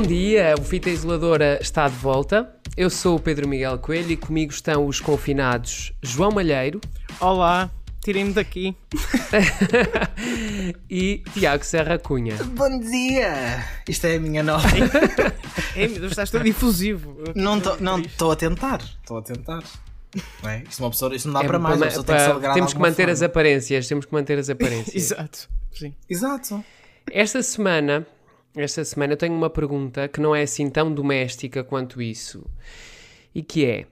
Bom dia, o Fita Isoladora está de volta. Eu sou o Pedro Miguel Coelho e comigo estão os confinados João Malheiro Olá, tirem-me daqui. e Tiago Serra Cunha. Bom dia! Isto é a minha nova. Deus, estás todo difusivo. Não estou a tentar. Estou a tentar. Não é? Isto, uma pessoa, isto não dá É para mais. Uma pessoa tem que temos que manter as forma. aparências, temos que manter as aparências. Exato. Sim. Exato. Esta semana, esta semana eu tenho uma pergunta que não é assim tão doméstica quanto isso. E que é: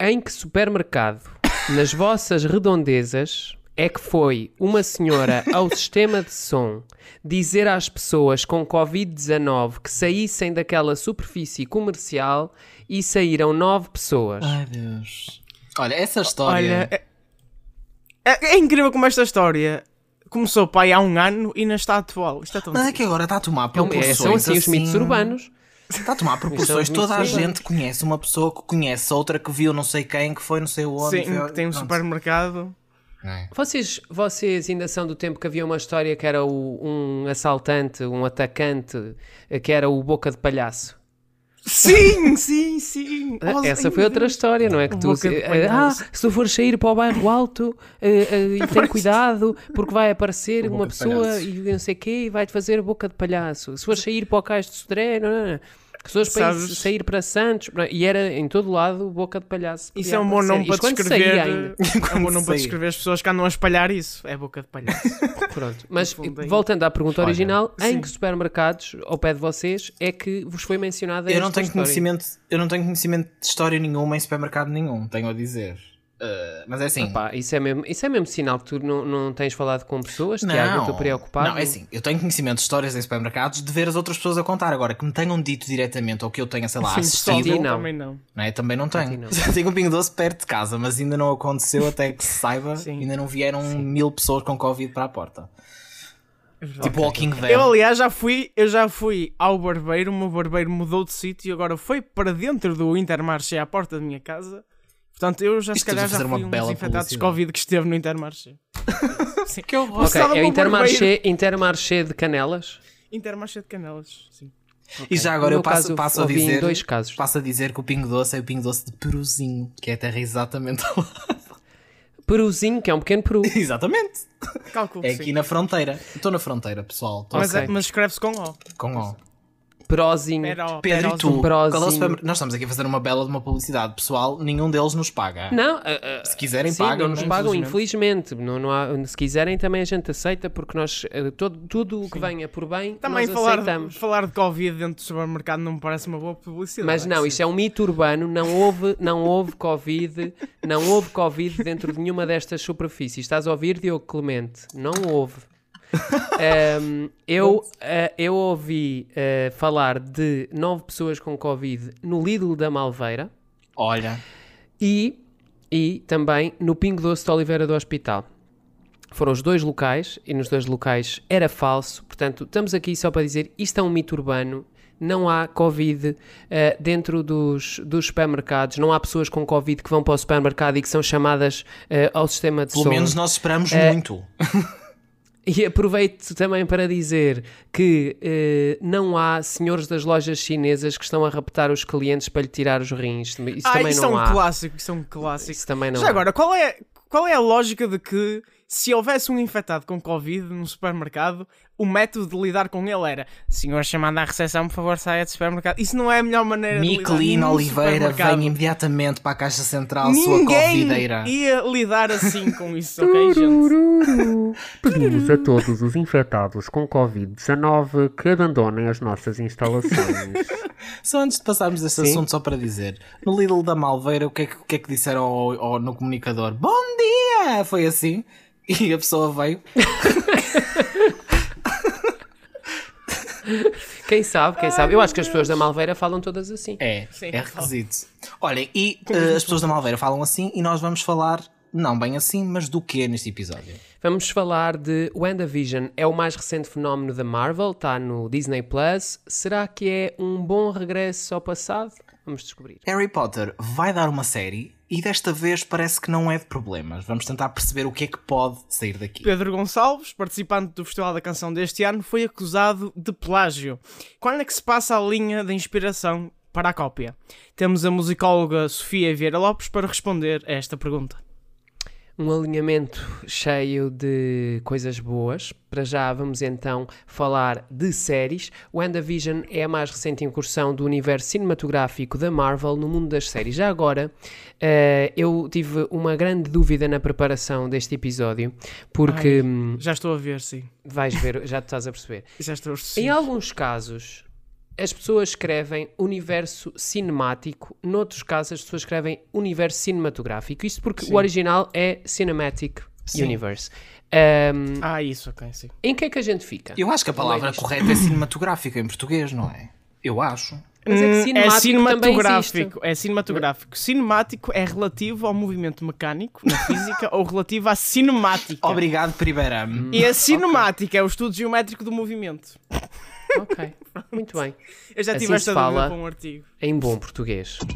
em que supermercado, nas vossas redondezas, é que foi uma senhora ao sistema de som dizer às pessoas com Covid-19 que saíssem daquela superfície comercial e saíram nove pessoas? Ai Deus. Olha, essa história. Olha, é, é- é incrível como esta história começou pai há um ano e ainda está atual. Isto é tão Mas é que agora está a tomar É proporções. é, são assim os mitos urbanos. Está a tomar proporções. Toda a gente conhece uma pessoa que conhece outra que viu não sei quem, que foi não sei onde. Sim, foi- que tem um Pronto. supermercado. É. Vocês, vocês ainda são do tempo que havia uma história que era o- um assaltante, um atacante, que era o Boca de Palhaço. Sim, sim, sim. Oh, Essa foi outra história, não é? Que tu, de eh, ah, se tu fores sair para o bairro alto eh, eh, e tem cuidado, porque vai aparecer uma pessoa e não sei o quê e vai-te fazer boca de palhaço. Se fores sair para o Cais de Sodré, não, não, não. Fores para Sabes- sair para Santos, e era em todo lado boca de palhaço. Isso é um bom nome para descrever. ainda. É um bom Quando nome para descrever as pessoas que andam a espalhar isso. É boca de palhaço. Pronto, mas é voltando à pergunta Olha, original, em sim. que supermercados, ao pé de vocês, é que vos foi mencionada Eu não esta tenho história? conhecimento, eu não tenho conhecimento de história nenhuma em supermercado nenhum, tenho a dizer. Uh, mas é assim. Pá, isso, é mesmo, isso é mesmo sinal que tu não, não tens falado com pessoas, Tiago, eu estou preocupado. Não, é assim, eu tenho conhecimento de histórias em supermercados de ver as outras pessoas a contar. Agora, que me tenham dito diretamente ou que eu tenha, sei lá, Sim, assistido, ti só não. Também não. não é? também não tenho. não. Já tenho um Pingo Doce perto de casa, mas ainda não aconteceu até que se saiba. Sim. ainda não vieram mil pessoas com Covid para a porta. Tipo Walking Dead. Eu, aliás, já fui, eu já fui ao barbeiro, o meu barbeiro mudou de sítio e agora foi para dentro do Intermarché à porta da minha casa. Portanto, eu já se Isto calhar deve já fui um dos bela infectados de. Covid que esteve no Intermarché. Sim. Que horror. Ok, Estava é Intermarché. Intermarché de Canelas. Intermarché de Canelas, sim. E já agora eu passo, caso, passo a dizer. dois casos. Passo a dizer que o Pingo Doce é o Pingo Doce de Peruzinho, que é a terra exatamente ao lado. Peruzinho, que é um pequeno peru. Exatamente. Cálculo, É sim. aqui na fronteira. Estou na fronteira, pessoal. Mas, é- mas escreve-se com O. com O. Perozinho. Pero, Pedro e tu, é nós estamos aqui a fazer uma bela de uma publicidade, pessoal. Nenhum deles nos paga. Não, ah, ah, Se quiserem, sim, pagam. não nos pagam, infelizmente. Não, não há- se quiserem, também a gente aceita, porque nós, ah, todo, tudo o que venha por bem, Também nós falar, aceitamos. falar de Covid dentro do supermercado não me parece uma boa publicidade. Mas não, isto é um mito urbano, não houve, não houve Covid, não houve Covid dentro de nenhuma destas superfícies. Estás a ouvir, Diogo Clemente? Não houve. Ahm, eu, ah, eu ouvi ah, falar de nove pessoas com Covid no Lidl da Malveira Olha, e, e também no Pingo Doce de Oliveira do Hospital. Foram os dois locais e nos dois locais era falso. Portanto, estamos aqui só para dizer isto é um mito urbano. Não há Covid eh, dentro dos, dos supermercados. Não há pessoas com Covid que vão para o supermercado e que são chamadas eh, ao sistema de pelo som. menos nós esperamos É. muito. E aproveito também para dizer que eh, não há senhores das lojas chinesas que estão a raptar os clientes para lhe tirar os rins. Isso ah, também isso é não um há. clássico, isso é um clássico. Isso também não Já há. agora, qual é, qual é a lógica de que se houvesse um infectado com Covid no supermercado, o método de lidar com ele era senhor chamado à recepção, por favor, saia do supermercado. Isso não é a melhor maneira de lidar num Oliveira vem imediatamente para a caixa central, sua Ninguém covideira. ia lidar assim com isso, ok, gente? Pedimos a todos os infectados com Covid-19 que abandonem as nossas instalações. Só antes de passarmos deste Sim. assunto, só para dizer, no Lidl da Malveira, o que é que, o que, é que disseram ao- ao- no comunicador? Bom dia! Foi assim. E a pessoa veio. Quem sabe, quem sabe. Eu acho que as pessoas da Malveira falam todas assim. É, Sim. é requisito. Olhem, e eh, as pessoas da Malveira falam assim e nós vamos falar, não bem assim, mas do que neste episódio? Vamos falar de WandaVision. É o mais recente fenómeno da Marvel, está no Disney Plus. Será que é um bom regresso ao passado? Vamos descobrir. Harry Potter vai dar uma série e desta vez parece que não é de problemas. Vamos tentar perceber o que é que pode sair daqui. Pedro Gonçalves, participante do Festival da Canção deste ano, foi acusado de plágio. Quando é que se passa a linha de inspiração para a cópia? Temos a musicóloga Sofia Vieira Lopes para responder a esta pergunta um alinhamento cheio de coisas boas. Para já vamos então falar de séries. WandaVision é a mais recente incursão do universo cinematográfico da Marvel no mundo das séries. Já agora, uh, eu tive uma grande dúvida na preparação deste episódio, porque... Ai, já estou a ver, sim. Vais ver, já te estás a perceber. já estou a Em alguns casos, as pessoas escrevem universo cinemático, noutros casos as pessoas escrevem universo cinematográfico. Isto porque sim. o original é Cinematic sim. Universe. Um, ah, isso, ok, sim. Em que é que a gente fica? Eu acho que a palavra correta é cinematográfica em português, não é? Eu acho. Mas é, que cinemático é cinematográfico. É cinematográfico. Cinemático é relativo ao movimento mecânico na física ou relativo à cinemática. Obrigado, Priberam. E a cinemática okay. é o estudo geométrico do movimento. Ok, muito bem. Eu já tive assim esta fala um artigo. Em bom português. uh,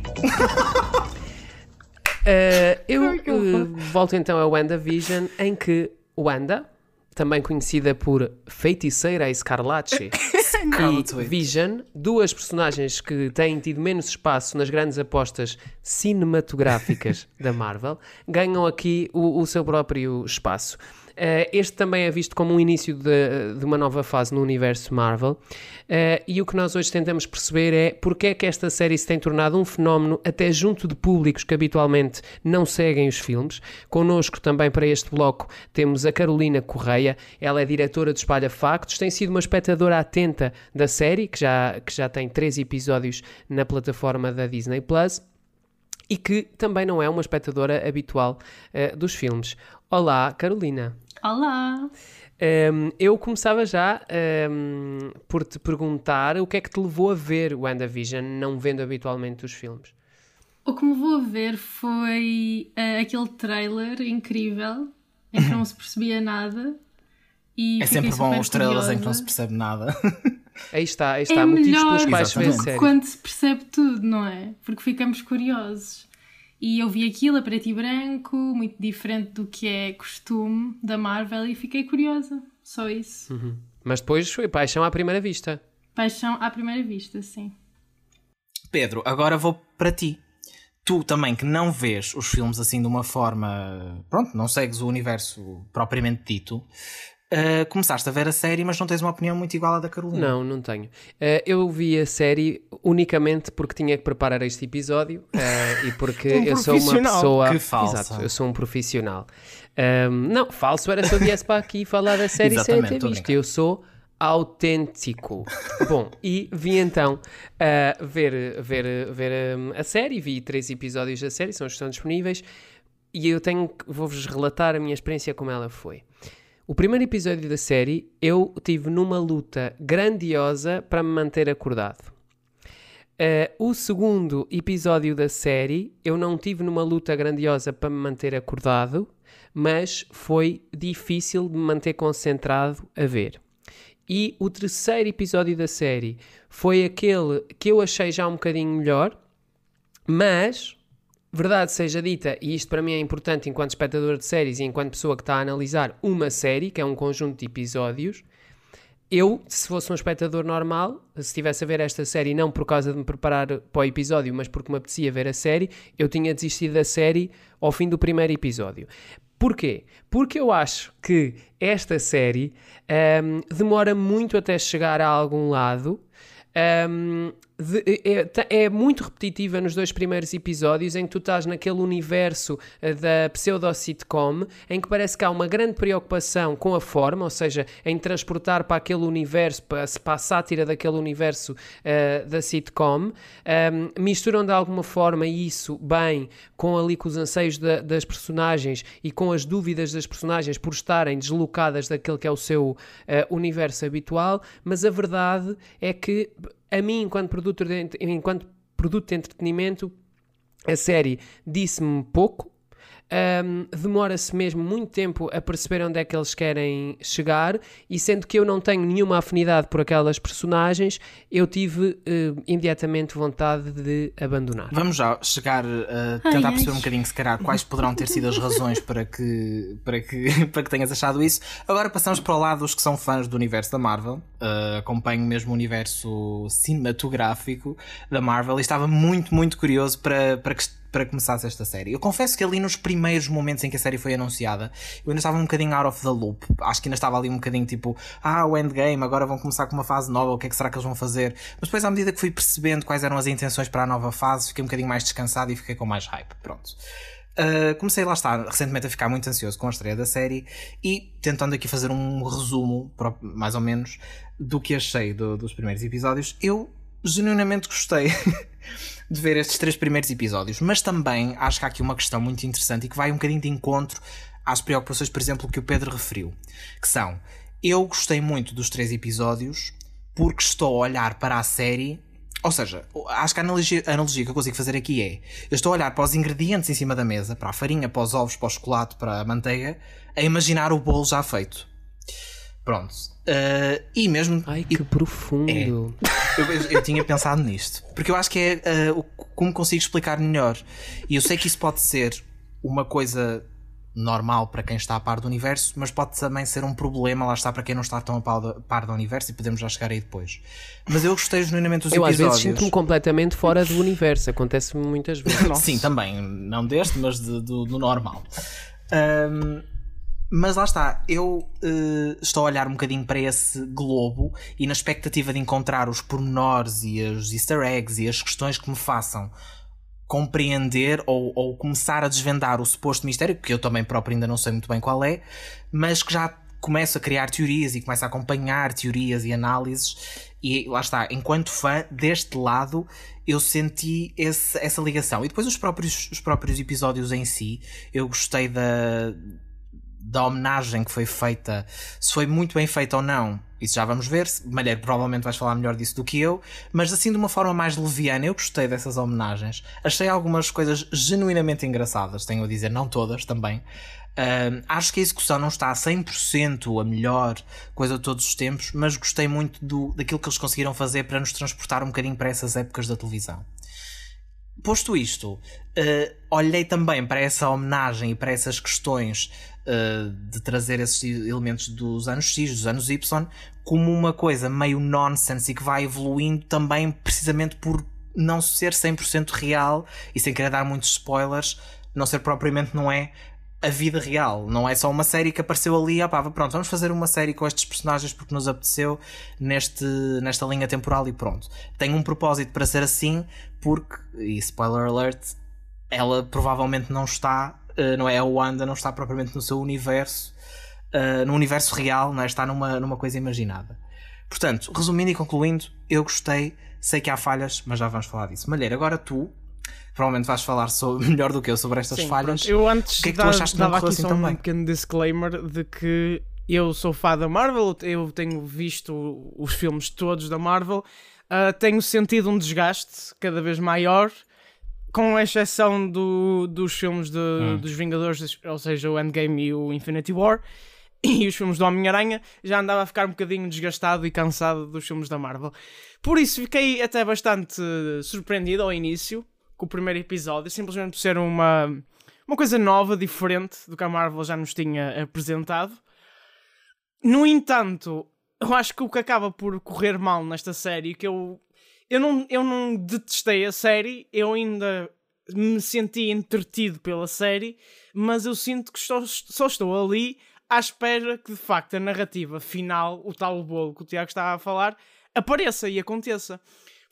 eu uh, volto então a WandaVision, em que Wanda, também conhecida por Feiticeira Escarlate e Vision, duas personagens que têm tido menos espaço nas grandes apostas cinematográficas da Marvel, ganham aqui o, o seu próprio espaço. Uh, este também é visto como um início de, de uma nova fase no universo Marvel. Uh, e o que nós hoje tentamos perceber é porque é que esta série se tem tornado um fenómeno até junto de públicos que habitualmente não seguem os filmes. Connosco também para este bloco temos a Carolina Correia. Ela é diretora de Espalha Factos, tem sido uma espectadora atenta da série, que já, que já tem três episódios na plataforma da Disney Plus e que também não é uma espectadora habitual uh, dos filmes. Olá, Carolina. Olá! Um, eu começava já um, por te perguntar o que é que te levou a ver WandaVision, não vendo habitualmente os filmes. O que me levou a ver foi uh, aquele trailer incrível em que não se percebia nada. E é sempre bom os trailers em que não se percebe nada. Aí está, aí está. É Motivos pelos quais se vê série. quando se percebe tudo, não é? Porque ficamos curiosos. E eu vi aquilo a preto e branco, muito diferente do que é costume da Marvel, e fiquei curiosa. Só isso. Uhum. Mas depois foi paixão à primeira vista. Paixão à primeira vista, sim. Pedro, agora vou para ti. Tu também que não vês os filmes assim de uma forma. Pronto, não segues o universo propriamente dito. Uh, começaste a ver a série, mas não tens uma opinião muito igual à da Carolina. Não, não tenho. Uh, eu vi a série unicamente porque tinha que preparar este episódio uh, e porque um eu sou uma pessoa. Que falsa. Exato, eu sou um profissional. Um, não, falso era se eu viesse para aqui falar da série sem ter visto. Eu sou autêntico. Bom, e vi então uh, ver, ver, ver um, a série, vi três episódios da série, são os que estão disponíveis, e eu tenho vou-vos relatar a minha experiência como ela foi. O primeiro episódio da série eu tive numa luta grandiosa para me manter acordado. Uh, o segundo episódio da série eu não tive numa luta grandiosa para me manter acordado, mas foi difícil de me manter concentrado a ver. E o terceiro episódio da série foi aquele que eu achei já um bocadinho melhor, mas Verdade seja dita, e isto para mim é importante enquanto espectador de séries e enquanto pessoa que está a analisar uma série, que é um conjunto de episódios, eu, se fosse um espectador normal, se estivesse a ver esta série não por causa de me preparar para o episódio, mas porque me apetecia ver a série, eu tinha desistido da série ao fim do primeiro episódio. Porquê? Porque eu acho que esta série um, demora muito até chegar a algum lado. Um, de, é, é, muito repetitiva nos dois primeiros episódios em que tu estás naquele universo uh, da pseudo-sitcom em que parece que há uma grande preocupação com a forma, ou seja, em transportar para aquele universo, para, para a sátira daquele universo uh, da sitcom. Um, misturam de alguma forma isso bem com ali com os anseios da, das personagens e com as dúvidas das personagens por estarem deslocadas daquele que é o seu uh, universo habitual, mas a verdade é que a mim, enquanto produto de, enquanto produto de entretenimento, a série disse-me pouco. Um, demora-se mesmo muito tempo a perceber onde é que eles querem chegar, e sendo que eu não tenho nenhuma afinidade por aquelas personagens, eu tive uh, imediatamente vontade de abandonar. Vamos já chegar a tentar ai, perceber ai. um bocadinho, se calhar, quais poderão ter sido as razões para que, para, que, para que tenhas achado isso. Agora passamos para o lado dos que são fãs do universo da Marvel, uh, acompanho mesmo o universo cinematográfico da Marvel e estava muito, muito curioso para, para que para começasse esta série. Eu confesso que ali nos primeiros momentos em que a série foi anunciada, eu ainda estava um bocadinho out of the loop. Acho que ainda estava ali um bocadinho tipo, ah, o endgame, agora vão começar com uma fase nova, o que é que será que eles vão fazer? Mas depois, à medida que fui percebendo quais eram as intenções para a nova fase, fiquei um bocadinho mais descansado e fiquei com mais hype. Pronto. Uh, comecei lá está recentemente a ficar muito ansioso com a estreia da série e tentando aqui fazer um resumo, mais ou menos, do que achei do, dos primeiros episódios. Eu genuinamente gostei. de ver estes três primeiros episódios, mas também acho que há aqui uma questão muito interessante e que vai um bocadinho de encontro às preocupações, por exemplo, que o Pedro referiu, que são, eu gostei muito dos três episódios porque estou a olhar para a série ou seja, acho que a analogia, a analogia, que eu consigo fazer aqui é: eu estou a olhar para os ingredientes em cima da mesa, para a farinha, para os ovos, para o chocolate, para a manteiga, a imaginar o bolo já feito. Pronto. Uh, e mesmo. Ai, que e, profundo! É, eu, eu, eu, tinha pensado nisto. Porque eu acho que é uh, como consigo explicar melhor. E eu sei que isso pode ser uma coisa normal para quem está a par do universo, mas pode também ser um problema, lá está, para quem não está tão a par do universo e podemos já chegar aí depois. Mas eu gostei genuinamente dos eu, episódios. Eu às vezes sinto-me completamente fora do universo, acontece-me muitas vezes. Sim, também, não deste, mas de, do, do normal. Um, mas lá está, eu uh, estou a olhar um bocadinho para esse globo e na expectativa de encontrar os pormenores e os easter eggs e as questões que me façam compreender ou, ou começar a desvendar o suposto mistério, que eu também próprio ainda não sei muito bem qual é, mas que já começo a criar teorias e começo a acompanhar teorias e análises e lá está, enquanto fã deste lado eu senti esse, essa ligação. E depois os próprios, os próprios episódios em si eu gostei da, da homenagem que foi feita, se foi muito bem feita ou não, isso já vamos ver. Malheiro, provavelmente vais falar melhor disso do que eu, mas assim de uma forma mais leviana, eu gostei dessas homenagens. Achei algumas coisas genuinamente engraçadas, tenho a dizer, não todas também. Uh, acho que a execução não está a 100% a melhor coisa de todos os tempos, mas gostei muito do, daquilo que eles conseguiram fazer para nos transportar um bocadinho para essas épocas da televisão. Posto isto, uh, olhei também para essa homenagem e para essas questões uh, de trazer esses elementos dos anos X, dos anos Y, como uma coisa meio nonsense e que vai evoluindo também precisamente por não ser 100% real e sem querer dar muitos spoilers, não ser propriamente não é a vida real, não é só uma série que apareceu ali, opá, pronto, vamos fazer uma série com estes personagens porque nos apeteceu neste, nesta linha temporal e pronto. Tem um propósito para ser assim, porque, e spoiler alert, ela provavelmente não está uh, não é? A Wanda não está propriamente no seu universo, uh, no universo real, não é? está numa, numa coisa imaginada. Portanto, resumindo e concluindo, eu gostei, sei que há falhas, mas já vamos falar disso. Malheiro, agora tu provavelmente vais falar sobre, melhor do que eu sobre estas Sim, falhas. Pronto. Eu antes o que é que tu achaste dava aqui assim só também? um pequeno disclaimer de que eu sou fã da Marvel, eu tenho visto os filmes todos da Marvel, uh, tenho sentido um desgaste cada vez maior com exceção do, dos filmes de, hum. dos Vingadores, ou seja, o Endgame e o Infinity War, e os filmes do Homem-Aranha, já andava a ficar um bocadinho desgastado e cansado dos filmes da Marvel. Por isso fiquei até bastante surpreendido ao início com o primeiro episódio, simplesmente por ser uma, uma coisa nova, diferente do que a Marvel já nos tinha apresentado. No entanto, eu acho que o que acaba por correr mal nesta série, que eu eu não, eu não detestei a série, eu ainda me senti entretido pela série, mas eu sinto que estou, só estou ali à espera que de facto a narrativa final, o tal bolo que o Tiago estava a falar, apareça e aconteça.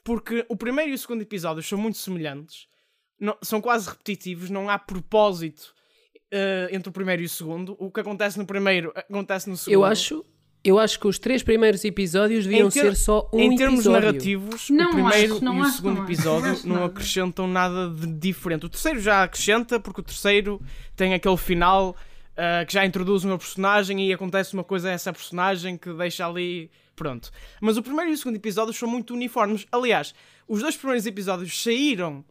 Porque o primeiro e o segundo episódio são muito semelhantes, não, são quase repetitivos, não há propósito uh, entre o primeiro e o segundo. O que acontece no primeiro acontece no segundo. Eu acho, eu acho que os três primeiros episódios deviam ter... ser só um Em termos episódio. narrativos, não o primeiro acho, e o segundo episódio não, não acrescentam nada de diferente. O terceiro já acrescenta, porque o terceiro tem aquele final uh, que já introduz uma personagem e acontece uma coisa a essa personagem que deixa ali. Pronto. Mas o primeiro e o segundo episódio são muito uniformes. Aliás, os dois primeiros episódios saíram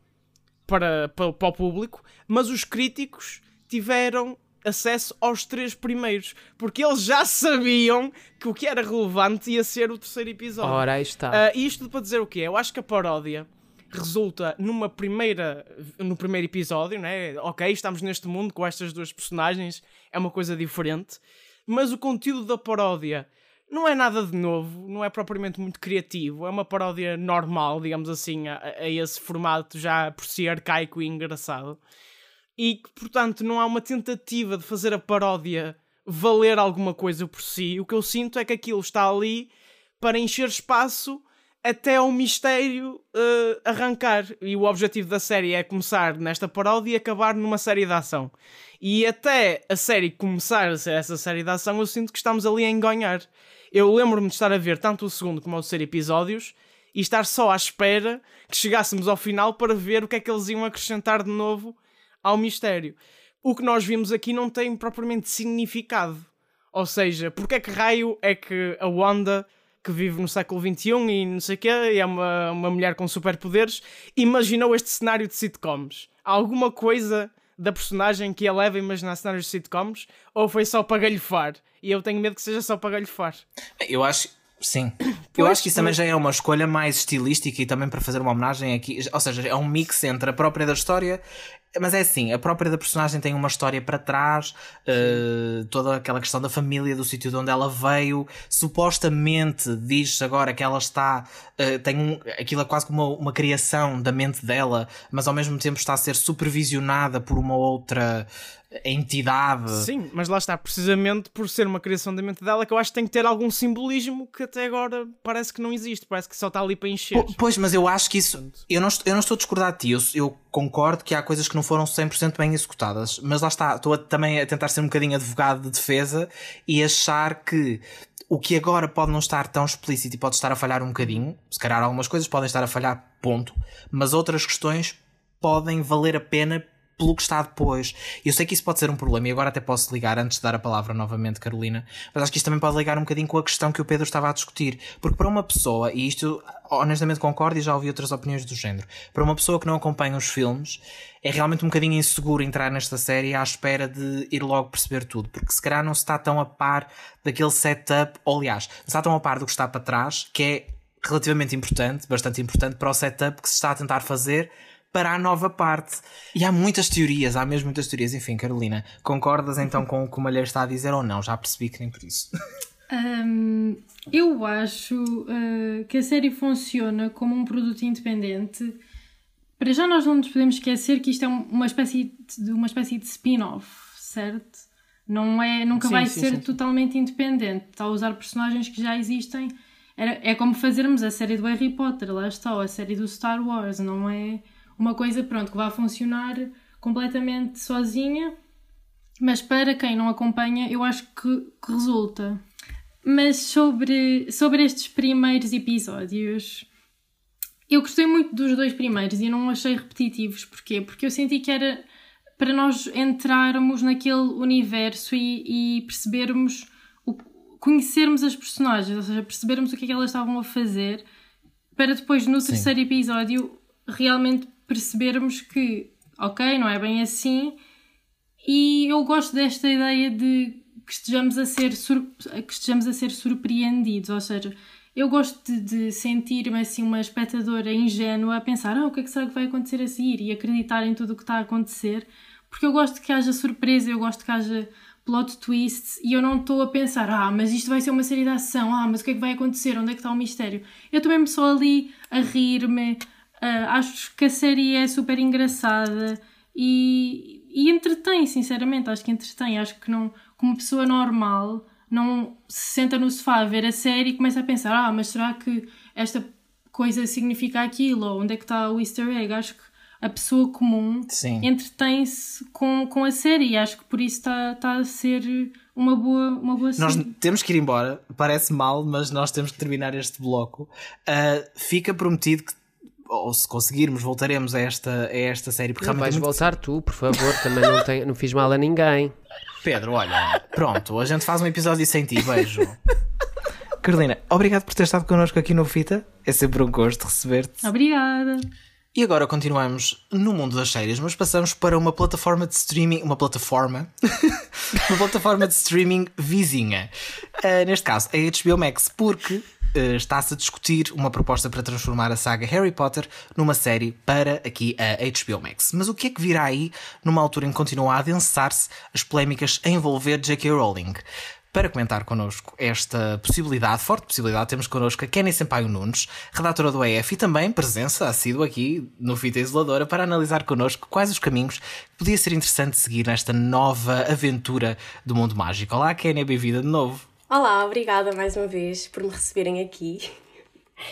para, para, para o público, mas os críticos tiveram acesso aos três primeiros, porque eles já sabiam que o que era relevante ia ser o terceiro episódio. Ora, aí está. Uh, isto para dizer o quê? Eu acho que a paródia resulta numa primeira no primeiro episódio, né? Ok, estamos neste mundo com estas duas personagens, é uma coisa diferente, mas o conteúdo da paródia não é nada de novo, não é propriamente muito criativo, é uma paródia normal, digamos assim, a, a esse formato já por si arcaico e engraçado e que, portanto, não há uma tentativa de fazer a paródia valer alguma coisa por si. O que eu sinto é que aquilo está ali para encher espaço até o mistério uh, arrancar. E o objetivo da série é começar nesta paródia e acabar numa série de ação. E até a série começar a ser essa série de ação, eu sinto que estamos ali a enganhar. Eu lembro-me de estar a ver tanto o segundo como o terceiro episódios e estar só à espera que chegássemos ao final para ver o que é que eles iam acrescentar de novo ao mistério. O que nós vimos aqui não tem propriamente significado. Ou seja, porque é que raio é que a Wanda, que vive no século XXI e não sei o quê, e é uma, uma mulher com superpoderes, imaginou este cenário de sitcoms? Há alguma coisa da personagem que a leva a imaginar cenários de sitcoms? Ou foi só para galhofar? E eu tenho medo que seja só para galhofar. Eu acho, Sim. eu acho que isso também já é uma escolha mais estilística e também para fazer uma homenagem aqui. Ou seja, é um mix entre a própria da história mas é assim, a própria da personagem tem uma história para trás, uh, toda aquela questão da família, do sítio de onde ela veio. Supostamente diz agora que ela está. Uh, tem um, aquilo é quase como uma, uma criação da mente dela, mas ao mesmo tempo está a ser supervisionada por uma outra entidade. Sim, mas lá está, precisamente por ser uma criação da mente dela, que eu acho que tem que ter algum simbolismo que até agora parece que não existe, parece que só está ali para encher. pois, mas eu acho que isso. Eu não, eu não estou a discordar de ti, eu, eu concordo que há coisas que não foram 100% bem executadas, mas lá está, estou a, também a tentar ser um bocadinho advogado de defesa e achar que o que agora pode não estar tão explícito e pode estar a falhar um bocadinho, se calhar algumas coisas podem estar a falhar, ponto, mas outras questões podem valer a pena pelo que está depois. Eu sei que isso pode ser um problema e agora até posso ligar antes de dar a palavra novamente, Carolina, mas acho que isto também pode ligar um bocadinho com a questão que o Pedro estava a discutir. Porque para uma pessoa, e isto honestamente concordo e já ouvi outras opiniões do género, para uma pessoa que não acompanha os filmes, é realmente um bocadinho inseguro entrar nesta série à espera de ir logo perceber tudo, porque se calhar não se está tão a par daquele setup, ou aliás, não está tão a par do que está para trás, que é relativamente importante, bastante importante para o setup que se está a tentar fazer para a nova parte. E há muitas teorias, há mesmo muitas teorias. Enfim, Carolina, concordas então com o que o Malheiro está a dizer ou não? Já percebi que nem por isso. Um, eu acho uh, que a série funciona como um produto independente. Para já nós não nos podemos esquecer que isto é uma espécie de uma espécie de spin-off, certo? Não é, nunca sim, vai sim, ser sim. totalmente independente. Está a usar personagens que já existem. Era, é como fazermos a série do Harry Potter, lá está, ou a série do Star Wars, não é uma coisa, pronto, que vai funcionar completamente sozinha, mas para quem não acompanha, eu acho que, que resulta. Mas sobre, sobre estes primeiros episódios, eu gostei muito dos dois primeiros e não achei repetitivos. Porquê? Porque eu senti que era para nós entrarmos naquele universo e, e percebermos, o, conhecermos as personagens, ou seja, percebermos o que é que elas estavam a fazer, para depois no Sim. terceiro episódio realmente percebermos que, ok, não é bem assim, e eu gosto desta ideia de que estejamos a ser, que estejamos a ser surpreendidos, ou seja, eu gosto de, de sentir-me assim uma espectadora ingênua a pensar ah, o que é que será que vai acontecer a seguir e acreditar em tudo o que está a acontecer, porque eu gosto que haja surpresa, eu gosto que haja plot twists e eu não estou a pensar, ah, mas isto vai ser uma série de ação, ah, mas o que é que vai acontecer, onde é que está o mistério? Eu estou mesmo só ali a rir-me, Uh, acho que a série é super engraçada e, e entretém, sinceramente. Acho que entretém. Acho que não, como pessoa normal, não se senta no sofá a ver a série e começa a pensar: ah, mas será que esta coisa significa aquilo? Ou onde é que está o easter egg? Acho que a pessoa comum entretém-se com, com a série e acho que por isso está, está a ser uma boa, uma boa Nós temos que ir embora, parece mal, mas nós temos que terminar este bloco. Uh, fica prometido que ou se conseguirmos, voltaremos a esta, a esta série. Porque não vais muito... voltar tu, por favor, também não, tem, não fiz mal a ninguém. Pedro, olha, pronto, a gente faz um episódio sem ti, beijo. Carolina, obrigado por ter estado connosco aqui no Fita. É sempre um gosto receber-te. Obrigada. E agora continuamos no mundo das séries, mas passamos para uma plataforma de streaming, uma plataforma, uma plataforma de streaming vizinha. Uh, neste caso, a HBO Max, porque está-se a discutir uma proposta para transformar a saga Harry Potter numa série para aqui a HBO Max. Mas o que é que virá aí numa altura em que continua a adensar-se as polémicas a envolver J.K. Rowling? Para comentar connosco esta possibilidade, forte possibilidade, temos connosco a Kenny Sampaio Nunes, redatora do EF e também presença assídua aqui no Fita Isoladora para analisar connosco quais os caminhos que podia ser interessante seguir nesta nova aventura do mundo mágico. Olá Kenny, bem-vinda de novo. Olá, obrigada mais uma vez por me receberem aqui.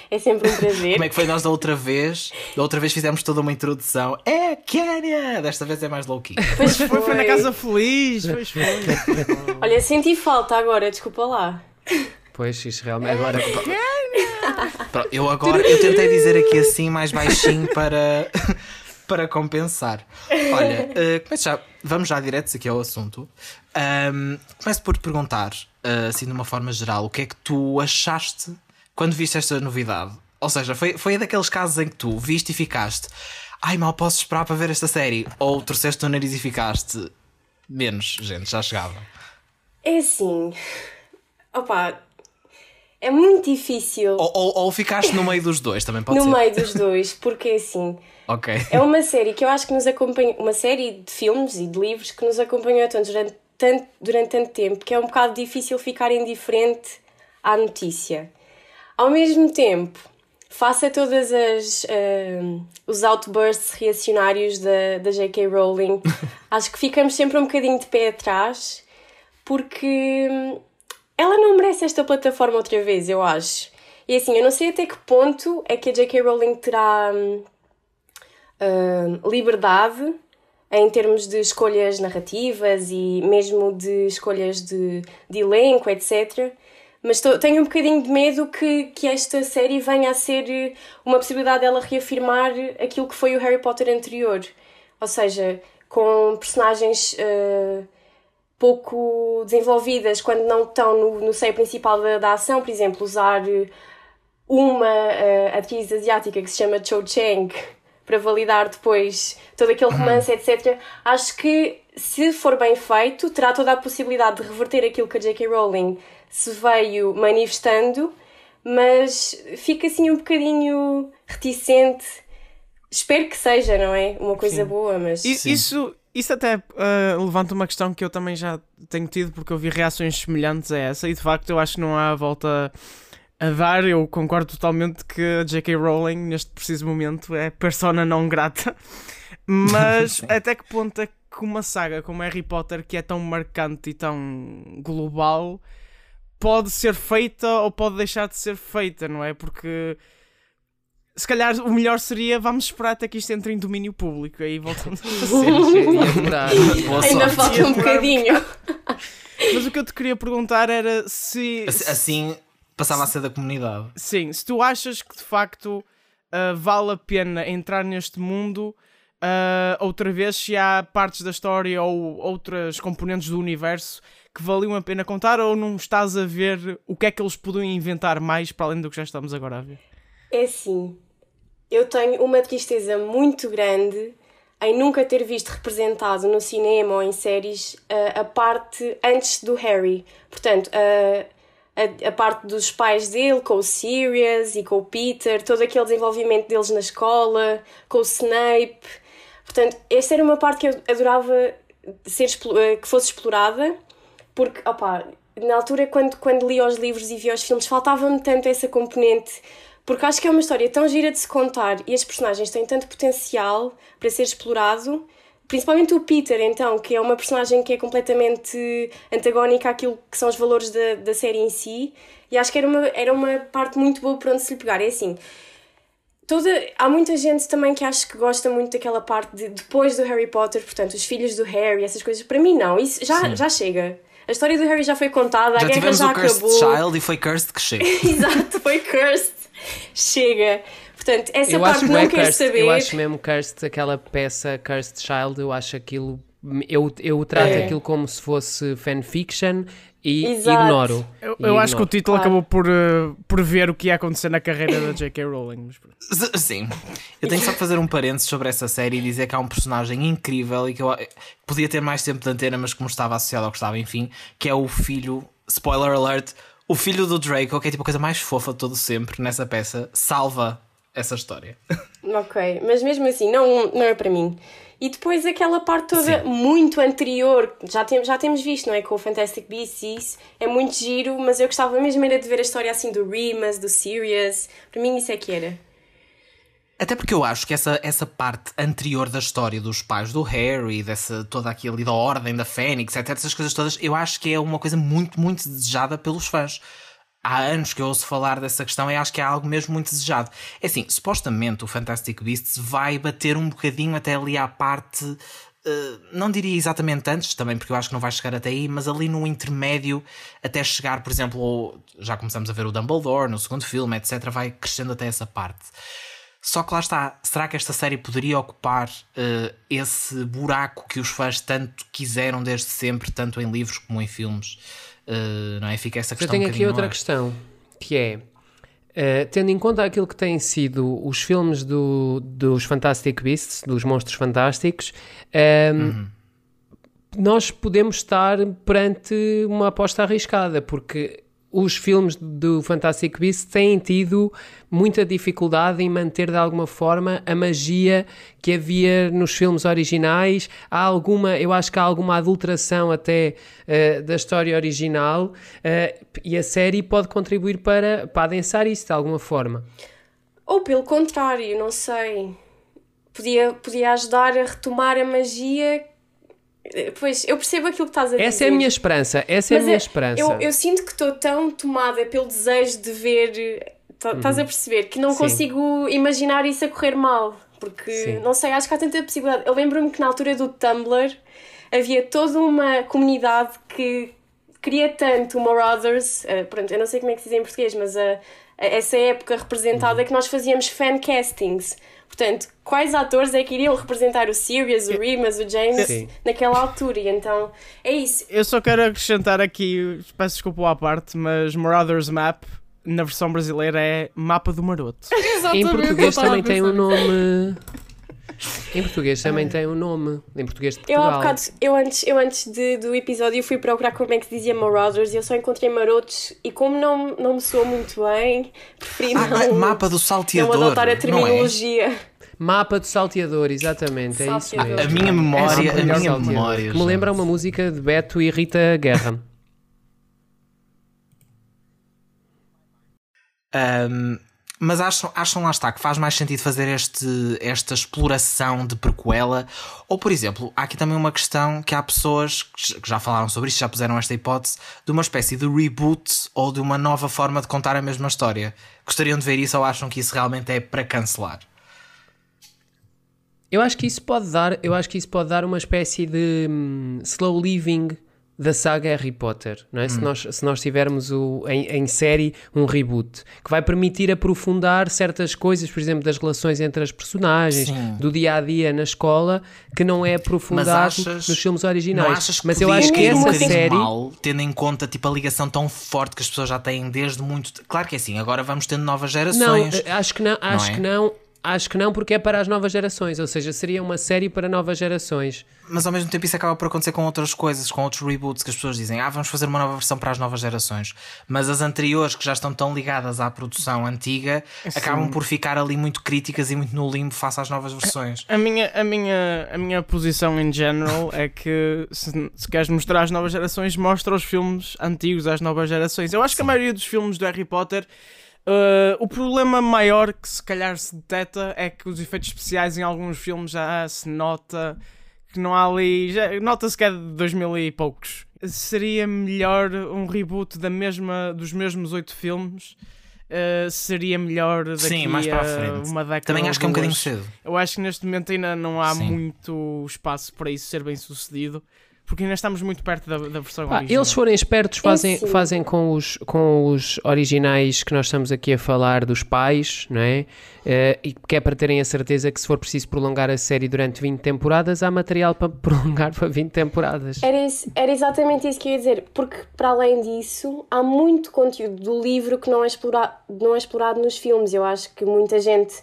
É sempre um prazer. Como é que foi nós da outra vez? Da outra vez fizemos toda uma introdução. É Kenya! Desta vez é mais low-key. Pois foi. foi na Casa Feliz. Pois foi. Olha, senti falta agora, desculpa lá. Pois, isso realmente. Agora. eu agora eu tentei dizer aqui assim mais baixinho para, para compensar. Olha, uh, já, vamos já direto aqui ao assunto. Um, começo por te perguntar, uh, assim de uma forma geral, o que é que tu achaste quando viste esta novidade? Ou seja, foi, foi daqueles casos em que tu viste e ficaste, ai mal posso esperar para ver esta série, ou torceste o nariz e ficaste, menos, gente, já chegava. É assim, opa, é muito difícil. Ou, ou, ou, ficaste no meio dos dois, também pode no ser. No meio dos dois, porque assim. ok. É uma série que eu acho que nos acompanha. Uma série de filmes e de livros que nos acompanhou tanto durante, tanto, durante tanto tempo que é um bocado difícil ficar indiferente à notícia. Ao mesmo tempo, face a todas as uh, os outbursts reacionários da, da J.K. Rowling, acho que ficamos sempre um bocadinho de pé atrás, porque hum, ela não merece esta plataforma outra vez, eu acho. E assim, eu não sei até que ponto é que a J.K. Rowling terá uh, liberdade em termos de escolhas narrativas e mesmo de escolhas de, de elenco, etc. Mas tô, tenho um bocadinho de medo que, que esta série venha a ser eh, uma possibilidade dela reafirmar aquilo que foi o Harry Potter anterior. Ou seja, com personagens uh, pouco desenvolvidas quando não estão no, no seio principal da, da ação, por exemplo, usar uma uh, atriz asiática que se chama Cho Chang para validar depois todo aquele romance, uhum. etc. Acho que se for bem feito, terá toda a possibilidade de reverter aquilo que a J.K. Rowling se veio manifestando, mas fica assim um bocadinho reticente. Espero que seja, não é? Uma coisa Sim. boa, mas. isso, isso até uh, levanta uma questão que eu também já tenho tido, porque eu vi reações semelhantes a essa, e de facto eu acho que não há volta a dar. Eu concordo totalmente que a J.K. Rowling, neste preciso momento, é persona não grata. Mas até que ponto é que uma saga como Harry Potter, que é tão marcante e tão global, pode ser feita ou pode deixar de ser feita, não é? Porque se calhar o melhor seria vamos esperar até que isto entre em domínio público aí voltamos a fazer. Ainda falta um bocadinho. Mas o que eu te queria perguntar era se. Assim passava a ser da comunidade. Sim, se tu achas que de facto uh, vale a pena entrar neste mundo. Uh, outra vez, se há partes da história ou outras componentes do universo que valiam a pena contar ou não estás a ver o que é que eles podiam inventar mais para além do que já estamos agora a ver? É sim. Eu tenho uma tristeza muito grande em nunca ter visto representado no cinema ou em séries uh, a parte antes do Harry. Portanto, uh, a, a, parte dos pais dele com o Sirius e com o Peter, todo aquele desenvolvimento deles na escola, com o Snape. Portanto, esta era uma parte que eu adorava ser, uh, que fosse explorada porque, na altura, quando, quando li os livros e vi os filmes, faltava-me tanto essa componente. Porque acho que é uma história tão gira de se contar e as personagens têm tanto potencial para ser explorado. Principalmente o Peter, então, que é uma personagem que é completamente antagónica àquilo que são os valores da, da série em si. E acho que era uma, era uma parte muito boa para onde se lhe pegar. É assim, toda, há muita gente também que acho que gosta muito daquela parte de depois do Harry Potter, portanto, os filhos do Harry, essas coisas. Para mim, não, isso já, já chega. A história do Harry já foi contada, já a guerra já acabou. Já tivemos o Cursed Child e foi Cursed que chega. Exato, foi Cursed. chega. Portanto, essa eu parte não quero cursed, saber. Eu acho mesmo Cursed, aquela peça Cursed Child, eu acho aquilo eu, eu trato É. aquilo como se fosse fanfiction e Exato. ignoro. Eu, E eu acho que o título Claro. acabou por uh, prever o que ia acontecer na carreira da J.K. Rowling. mas Sim. Eu tenho só que fazer um parênteses sobre essa série e dizer que há um personagem incrível e que eu podia ter mais tempo de antena, mas como estava associado ao que estava, enfim, que é o filho, spoiler alert, o filho do Draco, que é tipo a coisa mais fofa de todo sempre nessa peça, salva essa história. Ok, mas mesmo assim, não, não é para mim. E depois aquela parte toda Sim. muito anterior, já, tem, já temos visto, não é? Com o Fantastic Beasts, e isso é muito giro, mas eu gostava mesmo era de ver a história assim do Remus, do Sirius. Para mim, isso é que era. Até porque eu acho que essa, essa parte anterior da história dos pais do Harry, dessa toda aquilo ali da ordem da Fênix, etc, essas coisas todas, eu acho que é uma coisa muito, muito desejada pelos fãs. Há anos que eu ouço falar dessa questão e acho que é algo mesmo muito desejado. É assim, supostamente o Fantastic Beasts vai bater um bocadinho até ali à parte. eh, não diria exatamente antes, também porque eu acho que não vai chegar até aí, mas ali no intermédio, até chegar, por exemplo, já começamos a ver o Dumbledore no segundo filme, etc., vai crescendo até essa parte. Só que lá está, será que esta série poderia ocupar eh, esse buraco que os fãs tanto quiseram desde sempre, tanto em livros como em filmes? Eh, não é? Fica essa Eu questão. tenho um aqui outra ar. questão, que é, eh, tendo em conta aquilo que têm sido os filmes do- dos Fantastic Beasts, dos Monstros Fantásticos, ehm, Uhum. nós podemos estar perante uma aposta arriscada, porque os filmes do Fantastic Beasts têm tido muita dificuldade em manter de alguma forma a magia que havia nos filmes originais. Há alguma, eu acho que há alguma adulteração até eh, da história original eh, e a série pode contribuir para, para adensar isso de alguma forma. Ou pelo contrário, não sei. Podia, podia ajudar a retomar a magia. Pois, eu percebo aquilo que estás a dizer. Essa é a minha esperança, essa é a Mas minha esperança. Eu, eu sinto que estou tão tomada pelo desejo de ver. tá- Estás a perceber? Que não Uhum. Sim. consigo imaginar isso a correr mal. Porque, Sim. não sei, acho que há tanta possibilidade. Eu lembro-me que na altura do Tumblr havia toda uma comunidade que queria tanto o Marauders. eh, pronto, eu não sei como é que se diz em português, mas a, a- essa época Uhum. representada que nós fazíamos fan castings. Portanto, quais atores é que iriam representar o Sirius, o Remus, o James Sim. naquela altura? E então, é isso. Eu só quero acrescentar aqui, peço desculpa à parte, mas Marauders Map na versão brasileira é Mapa do Maroto. Em português também tem um nome. Em português também tem um nome. Em português de Eu Portugal. há bocado, eu antes, eu antes de- do episódio fui procurar como é que se dizia Marauders e eu só encontrei marotos e como não, não me soou muito bem, preferi Ah, não, mapa do não salteador. adotar a não é? terminologia. Mapa do salteador, exatamente. É isso Salteador. mesmo. A minha memória, é a minha salteador. memória. Me lembra uma música de Beto e Rita Guerra. Um, mas acham, acham lá está que faz mais sentido fazer este, esta exploração de prequela? Ou, por exemplo, há aqui também uma questão que há pessoas que já falaram sobre isto, já puseram esta hipótese, de uma espécie de reboot ou de uma nova forma de contar a mesma história. Gostariam de ver isso ou acham que isso realmente é para cancelar? Eu acho que isso pode dar, eu acho que isso pode dar uma espécie de hum, slow living da saga Harry Potter, não é? Hum. Se, nós, se nós tivermos o, em, em série um reboot que vai permitir aprofundar certas coisas, por exemplo, das relações entre as personagens, Sim. do dia a dia na escola, que não é aprofundado achas- nos filmes originais. Não achas que Mas eu acho que um essa bocadinho série. mal, tendo em conta tipo, a ligação tão forte que as pessoas já têm desde muito. Claro que é assim, agora vamos tendo novas Não, gerações. eh, acho que não, acho é? que não. Acho que não, porque é para as novas gerações, ou seja, seria uma série para novas gerações. Mas ao mesmo tempo isso acaba por acontecer com outras coisas, com outros reboots que as pessoas dizem, ah, vamos fazer uma nova versão para as novas gerações. Mas as anteriores, que já estão tão ligadas à produção antiga, acabam por ficar ali muito críticas e muito no limbo face às novas versões. A minha, a minha, a minha posição em general é que se, se queres mostrar às novas gerações, mostra os filmes antigos às novas gerações. Eu acho que a maioria dos filmes do Harry Potter. Uh, o problema maior que se calhar se detecta é que os efeitos especiais em alguns filmes já se nota que não há ali. Nota-se que é de 2000 e poucos. Seria melhor um reboot da mesma, dos mesmos oito filmes. uh, seria melhor daqui Sim, mais para a frente. uma década. Também acho que é um bocadinho cedo. Eu acho que neste momento ainda não há Sim. muito espaço para isso ser bem sucedido. Porque ainda estamos muito perto da, da versão original. eles forem espertos, fazem, fazem com, os, com os originais que nós estamos aqui a falar dos pais, não é? E que é para terem a certeza que se for preciso prolongar a série durante 20 temporadas, há material para prolongar para 20 temporadas. Era, isso- era exatamente isso que eu ia dizer, porque para além disso, há muito conteúdo do livro que não é, explora, não é explorado nos filmes. Eu acho que muita gente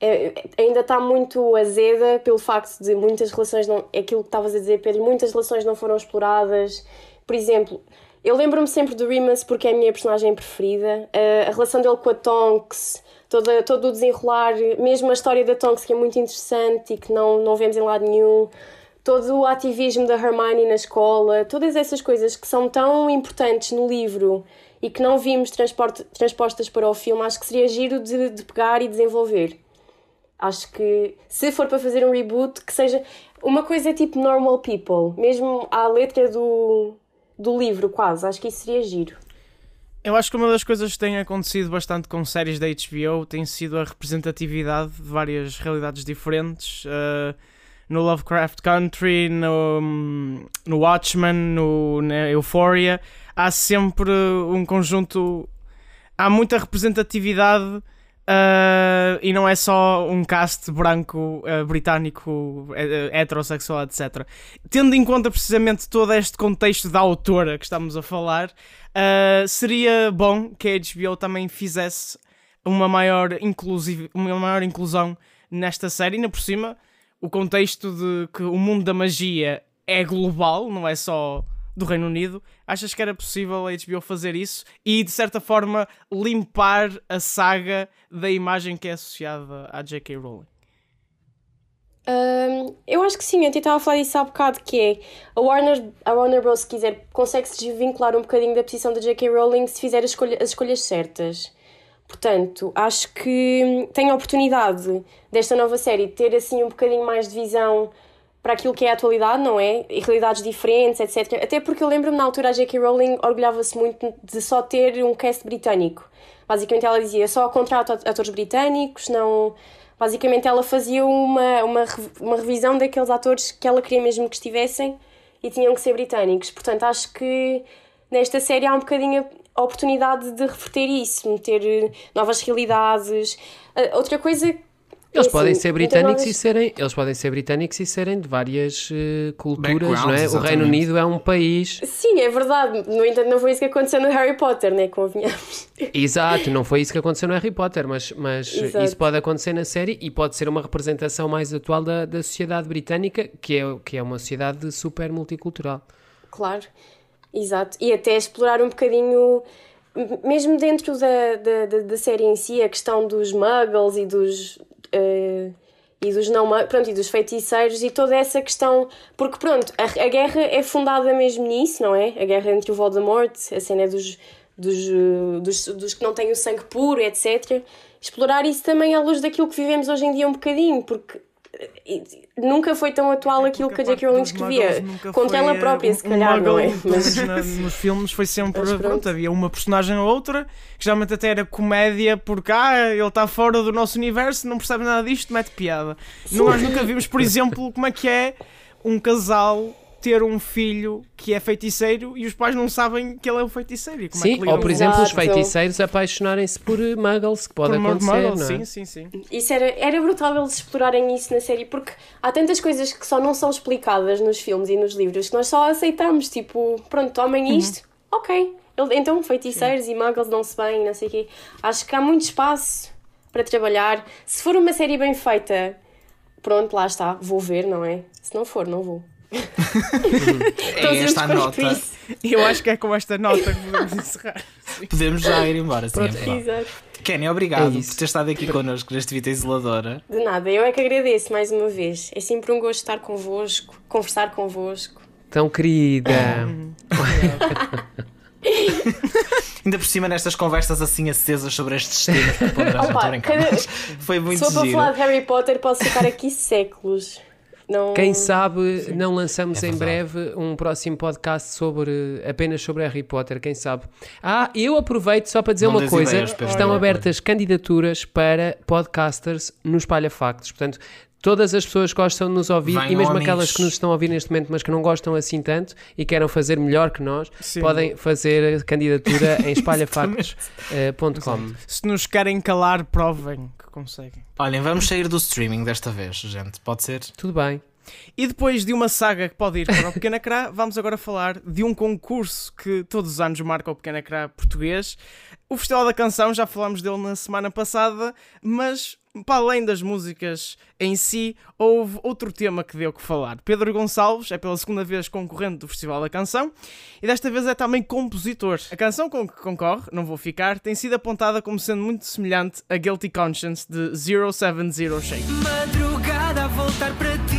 é, ainda está muito azeda pelo facto de muitas relações não. Aquilo que estavas a dizer, Pedro, muitas relações não foram exploradas. Por exemplo, eu lembro-me sempre do Remus porque é a minha personagem preferida. A, relação dele com a Tonks, toda, todo o desenrolar, mesmo a história da Tonks que é muito interessante e que não, não vemos em lado nenhum todo o ativismo da Hermione na escola, todas essas coisas que são tão importantes no livro e que não vimos transpostas para o filme, acho que seria giro de, de pegar e desenvolver. Acho que se for para fazer um reboot, que seja uma coisa tipo Normal People, mesmo à letra do, do livro, quase. Acho que isso seria giro. Eu acho que uma das coisas que tem acontecido bastante com séries da HBO tem sido a representatividade de várias realidades diferentes. Uh, no Lovecraft Country, no, no Watchmen, no, na Euphoria, há sempre um conjunto. Há muita representatividade uh, e não é só um cast branco, uh, britânico, uh, heterossexual, etc. Tendo em conta precisamente todo este contexto da autora que estamos a falar, uh, seria bom que a HBO também fizesse uma maior, uma maior inclusão nesta série, ainda por cima o contexto de que o mundo da magia é global, não é só do Reino Unido. Achas que era possível a HBO fazer isso e, de certa forma, limpar a saga da imagem que é associada à J.K. Rowling? Um, eu acho que sim, eu estava a falar disso há bocado, que é a Warner, a Warner Bros. se quiser, consegue-se desvincular um bocadinho da posição da J.K. Rowling se fizer as, escolha, as escolhas certas. Portanto, acho que tem a oportunidade desta nova série de ter assim um bocadinho mais de visão para aquilo que é a atualidade, não é? E realidades diferentes, etc. Até porque eu lembro-me na altura a J.K. Rowling orgulhava-se muito de só ter um cast britânico. Basicamente ela dizia só contrato atores britânicos, não... Basicamente ela fazia uma, uma, uma revisão daqueles atores que ela queria mesmo que estivessem e tinham que ser britânicos. Portanto, acho que nesta série há um bocadinho a oportunidade de reverter isso, meter novas realidades. Uh, outra coisa eles é podem assim, ser britânicos e serem, eles podem ser britânicos e serem de várias uh, culturas, não é? Backgrounds, O Reino exatamente. Unido é um país. Sim, é verdade. No entanto, não foi isso que aconteceu no Harry Potter, né? Convenhamos. Exato, não foi isso que aconteceu no Harry Potter, mas, mas Exato. isso pode acontecer na série e pode ser uma representação mais atual da, da sociedade britânica, que é, que é uma sociedade super multicultural. Claro, exato. E até explorar um bocadinho, mesmo dentro da, da, da, da série em si, a questão dos muggles e dos. Eh, e dos não pronto, e dos feiticeiros e toda essa questão, porque pronto, a, a guerra é fundada mesmo nisso, não é? A guerra entre o Voldemort, a cena dos, dos, eh, dos, dos que não têm o sangue puro, etc. Explorar isso também à luz daquilo que vivemos hoje em dia um bocadinho, porque nunca foi tão atual aquilo que a J.K. Rowling escrevia, contra ela própria, se calhar, não é? Mas... nos filmes foi sempre. Pronto. pronto. havia uma personagem ou outra que geralmente até era comédia, porque ah, ele está fora do nosso universo, não percebe nada disto, mete piada. Nós nunca vimos, por exemplo, como é que é um casal ter um filho que é feiticeiro e os pais não sabem que ele é um feiticeiro. É Sim, que ou por exemplo, os feiticeiros apaixonarem-se por eh, muggles, que pode por acontecer, Muggle? não é? Sim, sim, sim. Isso era, era brutal eles explorarem isso na série, porque há tantas coisas que só não são explicadas nos filmes e nos livros que nós só aceitamos. Tipo, pronto, tomem isto, ok. Ele- Então, feiticeiros e muggles dão-se bem, não sei o quê. Acho que há muito espaço para trabalhar. Se for uma série bem feita, pronto, lá está, vou ver, não é? Se não for, não vou. É esta a nota. eu acho que é com esta nota que podemos encerrar. Podemos já ir embora. Sim, Pronto, é. Kenny, obrigado É por ter estado aqui connosco neste Vita Isoladora. De nada, eu é que agradeço mais uma vez. É sempre um gosto estar convosco, conversar convosco. Tão querida. Ainda por cima nestas conversas assim acesas sobre estes temas que ponderamos, não Opa, estou a brincar, cada- foi muito Se for para giro. falar de Harry Potter, posso ficar aqui séculos. Não... Quem sabe não lançamos É em breve um próximo podcast sobre apenas sobre Harry Potter, quem sabe. Ah, eu aproveito só para dizer Não uma coisa, ideias, estão abertas candidaturas para podcasters no Espalha Factos, portanto, Todas as pessoas gostam de nos ouvir Venham, e mesmo amigos. aquelas que nos estão a ouvir neste momento, mas que não gostam assim tanto e querem fazer melhor que nós, Sim. podem fazer candidatura em espalhafactos.com. Se nos querem calar, provem que conseguem. Olhem, vamos sair do streaming desta vez, gente. Pode ser? Tudo bem. E depois de uma saga que pode ir para o Pequeno Ecrã, vamos agora falar de um concurso que todos os anos marca o Pequeno Ecrã português. O Festival da Canção, já falámos dele na semana passada, mas para além das músicas em si, houve outro tema que deu que falar. Pedro Gonçalves é pela segunda vez concorrente do Festival da Canção e desta vez é também compositor. A canção com que concorre, Não Vou Ficar, tem sido apontada como sendo muito semelhante a Guilty Conscience de 070 Shake. Madrugada a voltar para ti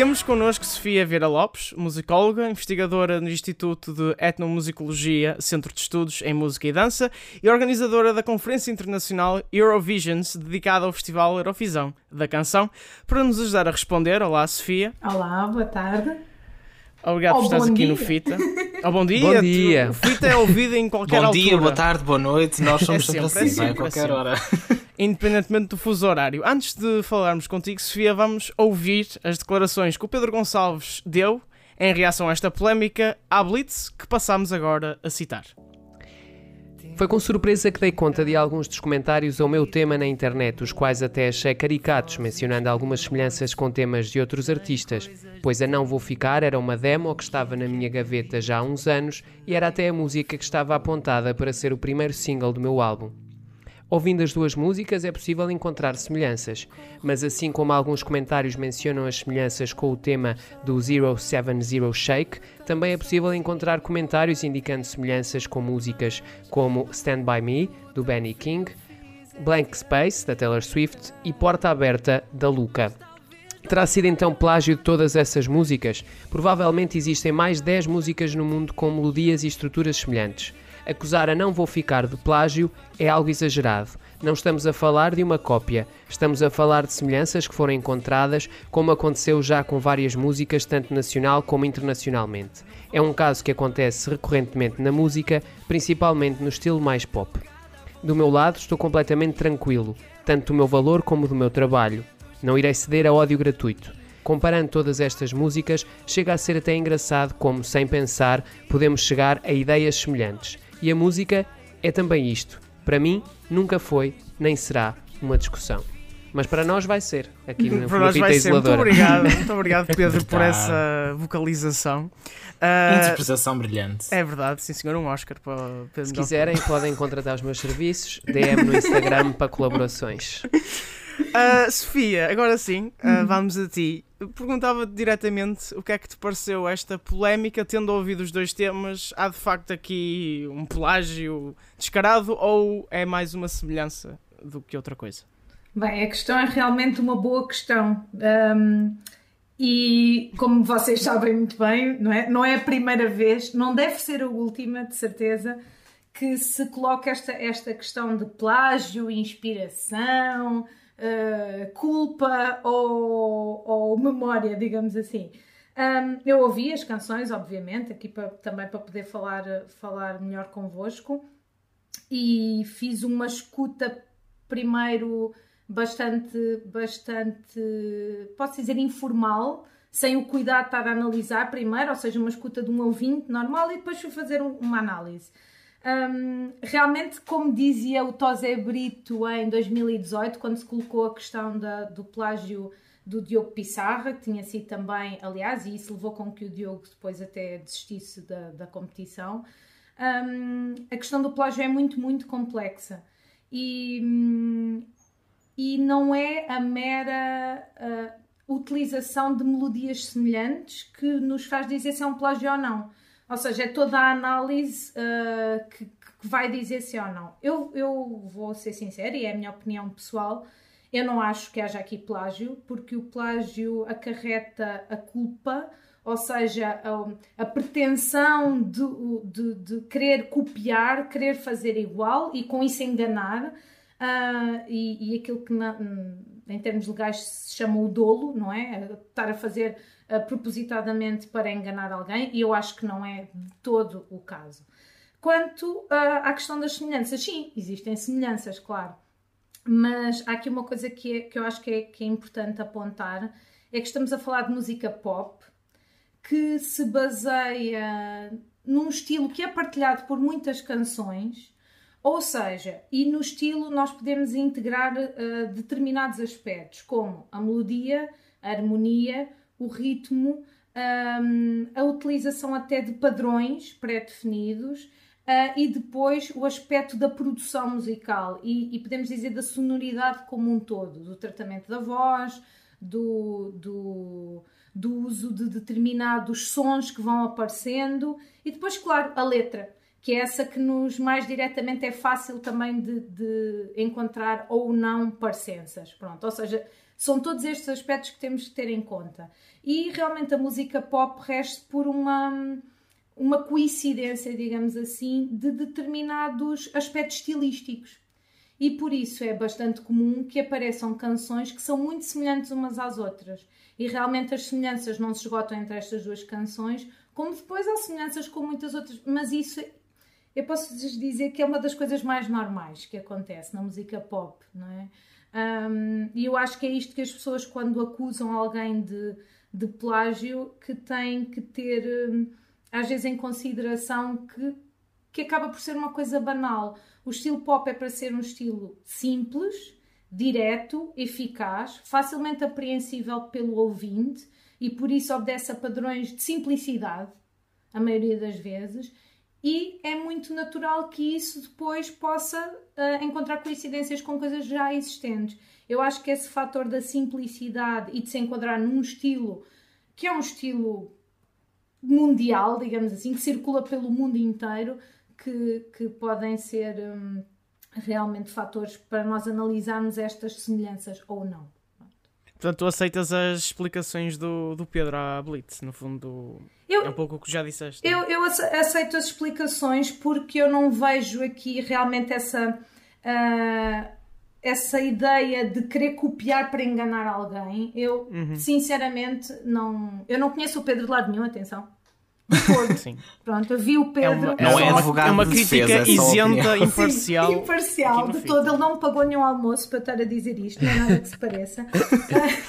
Temos connosco Sofia Vera Lopes, musicóloga, investigadora no Instituto de Etnomusicologia, Centro de Estudos em Música e Dança e organizadora da Conferência Internacional Eurovisions, dedicada ao Festival Eurovisão da Canção, para nos ajudar a responder. Olá, Sofia. Olá, boa tarde. Obrigado por Oh, estares bom aqui no dia. Fita. Oh, bom dia. Bom Tu- dia. O Fita é ouvido em qualquer Bom altura. dia, boa tarde, boa noite. Nós somos É sempre, sempre, é assim, vai a é qualquer sempre. hora. independentemente do fuso horário. Antes de falarmos contigo, Sofia, vamos ouvir as declarações que o Pedro Gonçalves deu em reação a esta polémica à Blitz, que passamos agora a citar. Foi com surpresa que dei conta de alguns dos comentários ao meu tema na internet, os quais até achei caricatos, mencionando algumas semelhanças com temas de outros artistas, pois a Não Vou Ficar era uma demo que estava na minha gaveta já há uns anos e era até a música que estava apontada para ser o primeiro single do meu álbum. Ouvindo as duas músicas é possível encontrar semelhanças, mas assim como alguns comentários mencionam as semelhanças com o tema do 070 Shake, também é possível encontrar comentários indicando semelhanças com músicas como Stand By Me, do Benny King, Blank Space, da Taylor Swift e Porta Aberta, da Luca. Terá sido então plágio de todas essas músicas? Provavelmente existem mais de 10 músicas no mundo com melodias e estruturas semelhantes. Acusar a Não Vou Ficar de plágio é algo exagerado. Não estamos a falar de uma cópia, estamos a falar de semelhanças que foram encontradas, como aconteceu já com várias músicas, tanto nacional como internacionalmente. É um caso que acontece recorrentemente na música, principalmente no estilo mais pop. Do meu lado, estou completamente tranquilo, tanto do meu valor como do meu trabalho. Não irei ceder a ódio gratuito. Comparando todas estas músicas, chega a ser até engraçado como, sem pensar, podemos chegar a ideias semelhantes. E a música é também isto. Para mim, nunca foi, nem será, uma discussão. Mas para nós vai ser, aqui no Para nós vai ser. Muito Isoladora. obrigado, muito obrigado, Pedro, por essa vocalização. Ah, Interpretação brilhante. é verdade, sim senhor, um Oscar para Pedro Se quiserem, podem contratar os meus serviços, DM no Instagram para colaborações. Ah, Sofia, agora sim, ah, vamos a ti. Perguntava-te diretamente o que é que te pareceu esta polémica, tendo ouvido os dois temas. Há de facto aqui um plágio descarado ou é mais uma semelhança do que outra coisa? Bem, a questão é realmente uma boa questão. Ahm, e como vocês sabem muito bem, não é? não é a primeira vez, não deve ser a última, de certeza, que se coloca esta, esta questão de plágio, inspiração, ah, culpa ou, ou memória, digamos assim. Ahm, eu ouvi as canções, obviamente, aqui para, também para poder falar, falar melhor convosco e fiz uma escuta primeiro bastante, bastante, posso dizer, informal, sem o cuidado de estar a analisar primeiro, ou seja, uma escuta de um ouvinte normal e depois fui fazer um- uma análise. Hum, realmente, como dizia o Tosé Brito em 2018, quando se colocou a questão da- do plágio do Diogo Pissarra, que tinha sido também, aliás, e isso levou com que o Diogo depois até desistisse da, da competição, hum, a questão do plágio é muito, muito complexa. E, e não é a mera ah, utilização de melodias semelhantes que nos faz dizer se é um plágio ou não. Ou seja, é toda a análise uh, que, que, vai dizer se ou não. Eu, eu vou ser sincera, e é a minha opinião pessoal, eu não acho que haja aqui plágio, porque o plágio acarreta a culpa, ou seja, a, a pretensão de, de, de, querer copiar, querer fazer igual e com isso enganar, uh, e, e aquilo que na, em termos legais se chama o dolo, não é? Estar a fazer uh, propositadamente para enganar alguém, e eu acho que não é de todo o caso. Quanto uh, à questão das semelhanças, sim, existem semelhanças, claro. Mas há aqui uma coisa que, é, que eu acho que é, que é importante apontar: é que estamos a falar de música pop que se baseia num estilo que é partilhado por muitas canções, ou seja, e no estilo nós podemos integrar uh, determinados aspectos, como a melodia, a harmonia, o ritmo, um, a utilização até de padrões pré-definidos uh, e depois o aspecto da produção musical e, e, podemos dizer da sonoridade como um todo, do tratamento da voz, do, do, do uso de determinados sons que vão aparecendo e depois, claro, a letra que é essa que nos mais diretamente é fácil também de, de encontrar ou não parecenças. Pronto, ou seja, são todos estes aspectos que temos que ter em conta. E realmente a música pop resta por uma, uma coincidência, digamos assim, de determinados aspectos estilísticos. E por isso é bastante comum que apareçam canções que são muito semelhantes umas às outras. E realmente as semelhanças não se esgotam entre estas duas canções, como depois há semelhanças com muitas outras, mas isso eu posso dizer que é uma das coisas mais normais que acontece na música pop, não é? Um, e eu acho que é isto que as pessoas, quando acusam alguém de, de plágio, que têm que ter, hum, às vezes, em consideração que, que acaba por ser uma coisa banal. O estilo pop é para ser um estilo simples, direto, eficaz, facilmente apreensível pelo ouvinte e por isso obedece a padrões de simplicidade, a maioria das vezes, e é muito natural que isso depois possa uh, encontrar coincidências com coisas já existentes. Eu acho que esse fator da simplicidade e de se enquadrar num estilo que é um estilo mundial, digamos assim, que circula pelo mundo inteiro, que, que podem ser um, realmente fatores para nós analisarmos estas semelhanças ou não. Portanto, tu aceitas as explicações do, do Pedro à Blitz, no fundo, eu, é um pouco o que já disseste. Eu, eu aceito as explicações porque eu não vejo aqui realmente essa, uh, essa ideia de querer copiar para enganar alguém. Eu, uhum. sinceramente, não. Eu não conheço o Pedro de lado nenhum, atenção. Sim. Pronto, eu vi o Pedro. É uma, não é advogado é uma crítica defesa, é isenta, imparcial. Sim, imparcial de todo. Ele não me pagou nenhum almoço para estar a dizer isto, não é nada que se pareça.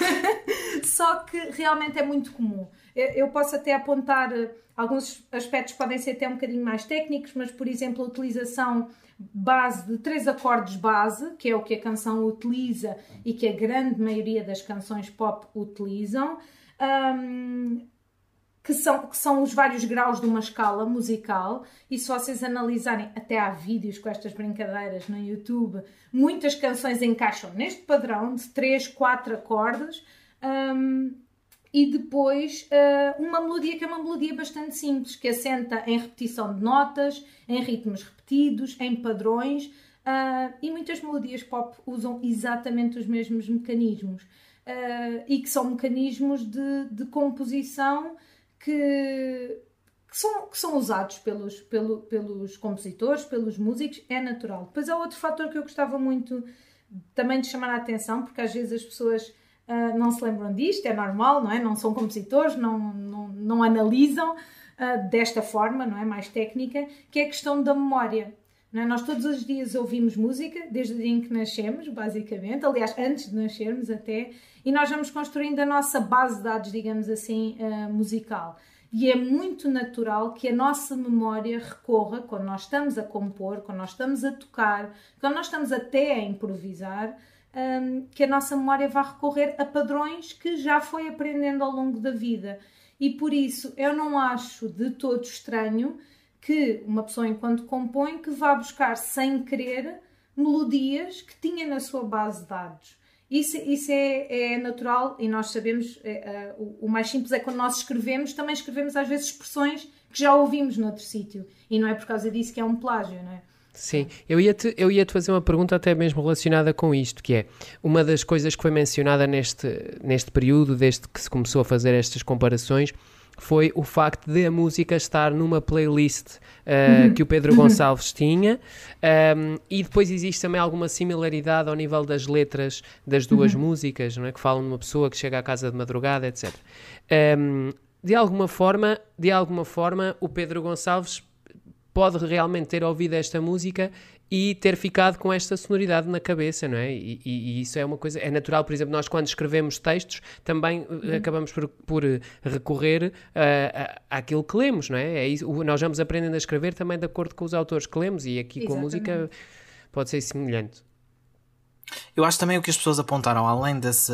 Só que realmente é muito comum. Eu posso até apontar eh, alguns aspectos que podem ser até um bocadinho mais técnicos, mas, por exemplo, a utilização base de três acordes base, que é o que a canção utiliza e que a grande maioria das canções pop utilizam. Um, que são, que são os vários graus de uma escala musical, e se vocês analisarem, até há vídeos com estas brincadeiras no YouTube, muitas canções encaixam neste padrão de 3, 4 acordes, um, e depois uh, uma melodia que é uma melodia bastante simples, que assenta em repetição de notas, em ritmos repetidos, em padrões, uh, e muitas melodias pop usam exatamente os mesmos mecanismos. Uh, e que são mecanismos de, de composição que, que, são, que são usados pelos, pelo, pelos compositores, pelos músicos, é natural. Depois há outro fator que eu gostava muito também de chamar a atenção, porque às vezes as pessoas uh, não se lembram disto, é normal, não é? Não são compositores, não, não, não analisam uh, desta forma, não é? Mais técnica, que é a questão da memória. É? Nós todos os dias ouvimos música, desde o dia em que nascemos, basicamente, aliás, antes de nascermos até, e nós vamos construindo a nossa base de dados, digamos assim, uh, musical. E é muito natural que a nossa memória recorra, quando nós estamos a compor, quando nós estamos a tocar, quando nós estamos até a improvisar, um, ehm, que a nossa memória vá recorrer a padrões que já foi aprendendo ao longo da vida. E por isso eu não acho de todo estranho que uma pessoa, enquanto compõe, que vá buscar sem querer melodias que tinha na sua base de dados. Isso, isso é, é natural e nós sabemos, é, é, o, o, mais simples é quando nós escrevemos, também escrevemos às vezes expressões que já ouvimos noutro sítio. E não é por causa disso que é um plágio, não é? Sim, eu ia-te eu ia -te fazer uma pergunta até mesmo relacionada com isto, que é uma das coisas que foi mencionada neste, neste período, desde que se começou a fazer estas comparações, foi o facto de a música estar numa playlist uh, uhum. que o Pedro Gonçalves tinha um, e depois existe também alguma similaridade ao nível das letras das duas uhum. músicas, não é? que falam de uma pessoa que chega à casa de madrugada, etc. Um, de alguma forma, de alguma forma, o Pedro Gonçalves pode realmente ter ouvido esta música e ter ficado com esta sonoridade na cabeça, não é? E, e, e isso é uma coisa, é natural, por exemplo, nós quando escrevemos textos também eh, uhum. acabamos por, por eh, recorrer uh, àquilo que lemos, não é? é isso, nós vamos aprendendo a escrever também de acordo com os autores que lemos e aqui Exatamente. com a música pode ser semelhante. Eu acho também o que as pessoas apontaram, além desse,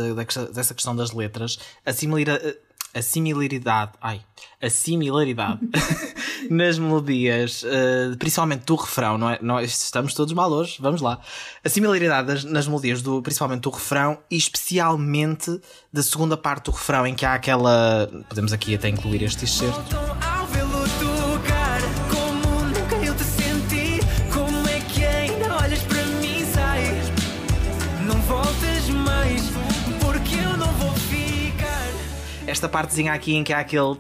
dessa questão das letras, a similaridade a similaridade, ai, a similaridade nas melodias, uh, principalmente do refrão, não é? Nós estamos todos mal hoje, vamos lá. A similaridade das, nas melodias, do, principalmente do refrão e especialmente da segunda parte do refrão, em que há aquela. Podemos aqui até incluir este excerto. Esta partezinha aqui em que há aquele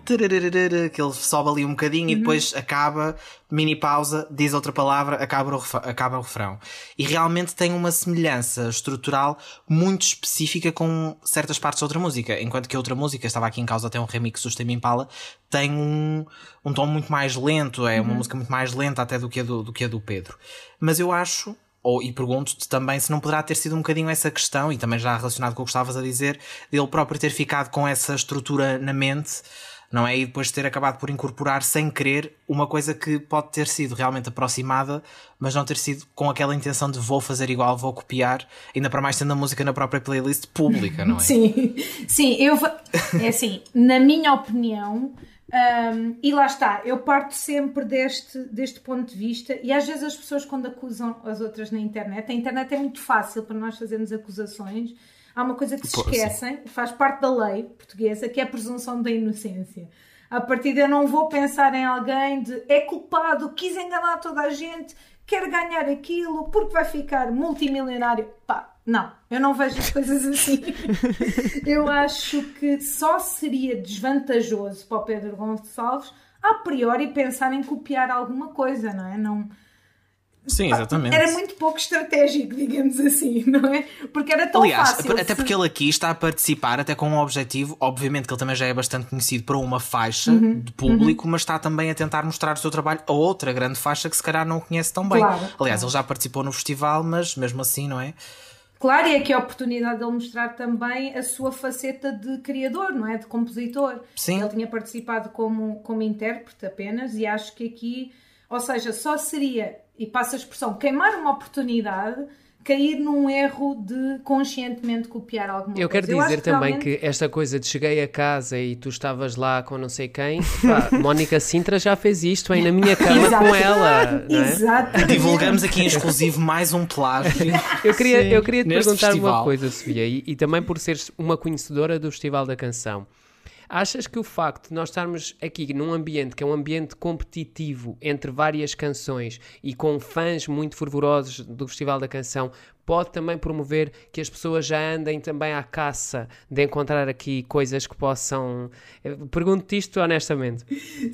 que ele sobe ali um bocadinho uhum. e depois acaba, mini pausa, diz outra palavra, acaba o, acaba o refrão. E realmente tem uma semelhança estrutural muito específica com certas partes da outra música. Enquanto que a outra música, estava aqui em causa até um remix do Stem Impala, tem um, um tom muito mais lento, é uma uhum. música muito mais lenta até do que a do, do, que a do Pedro. Mas eu acho ou, e pergunto-te também se não poderá ter sido um bocadinho essa questão, e também já relacionado com o que estavas a dizer, dele próprio ter ficado com essa estrutura na mente, não é? E depois ter acabado por incorporar sem querer uma coisa que pode ter sido realmente aproximada, mas não ter sido com aquela intenção de vou fazer igual, vou copiar, ainda para mais tendo a música na própria playlist pública, não é? Sim, sim, eu. É assim, na minha opinião um, e lá está, eu parto sempre deste, deste ponto de vista, e às vezes as pessoas, quando acusam as outras na internet, a internet é muito fácil para nós fazermos acusações. Há uma coisa que se esquecem, faz parte da lei portuguesa, que é a presunção da inocência. A partir de eu não vou pensar em alguém de é culpado, quis enganar toda a gente, quer ganhar aquilo porque vai ficar multimilionário. Pá, não, eu não vejo as coisas assim. eu acho que só seria desvantajoso para o Pedro Gonçalves a priori pensar em copiar alguma coisa, não é? Não, Sim, exatamente. Era muito pouco estratégico, digamos assim, não é? Porque era tão Aliás, fácil. Até porque ele aqui está a participar, até com um objetivo, obviamente que ele também já é bastante conhecido para uma faixa uhum, de público, uhum. mas está também a tentar mostrar o seu trabalho a outra grande faixa que se calhar não conhece tão bem. Claro, Aliás, claro. ele já participou no festival, mas mesmo assim, não é? Claro, e aqui a oportunidade de ele mostrar também a sua faceta de criador, não é? De compositor. Sim. Ele tinha participado como, como intérprete apenas, e acho que aqui, ou seja, só seria, e passa a expressão, queimar uma oportunidade cair num erro de conscientemente copiar alguma Eu coisa. Quero Eu quero dizer também que, que esta coisa de cheguei a casa e tu estavas lá com não sei quem, pá, Mónica Sintra já fez isto aí na minha cama com ela. É? Divulgamos aqui em exclusivo mais um plágio. Eu queria, eu queria te perguntar festival. uma coisa, Sofia, e, e também por seres uma conhecedora do Festival da Canção. Achas que o facto de nós estarmos aqui num ambiente que é um ambiente competitivo entre várias canções e com fãs muito fervorosos do Festival da Canção pode também promover que as pessoas já andem também à caça de encontrar aqui coisas que possam. Eh, pergunto-te isto honestamente.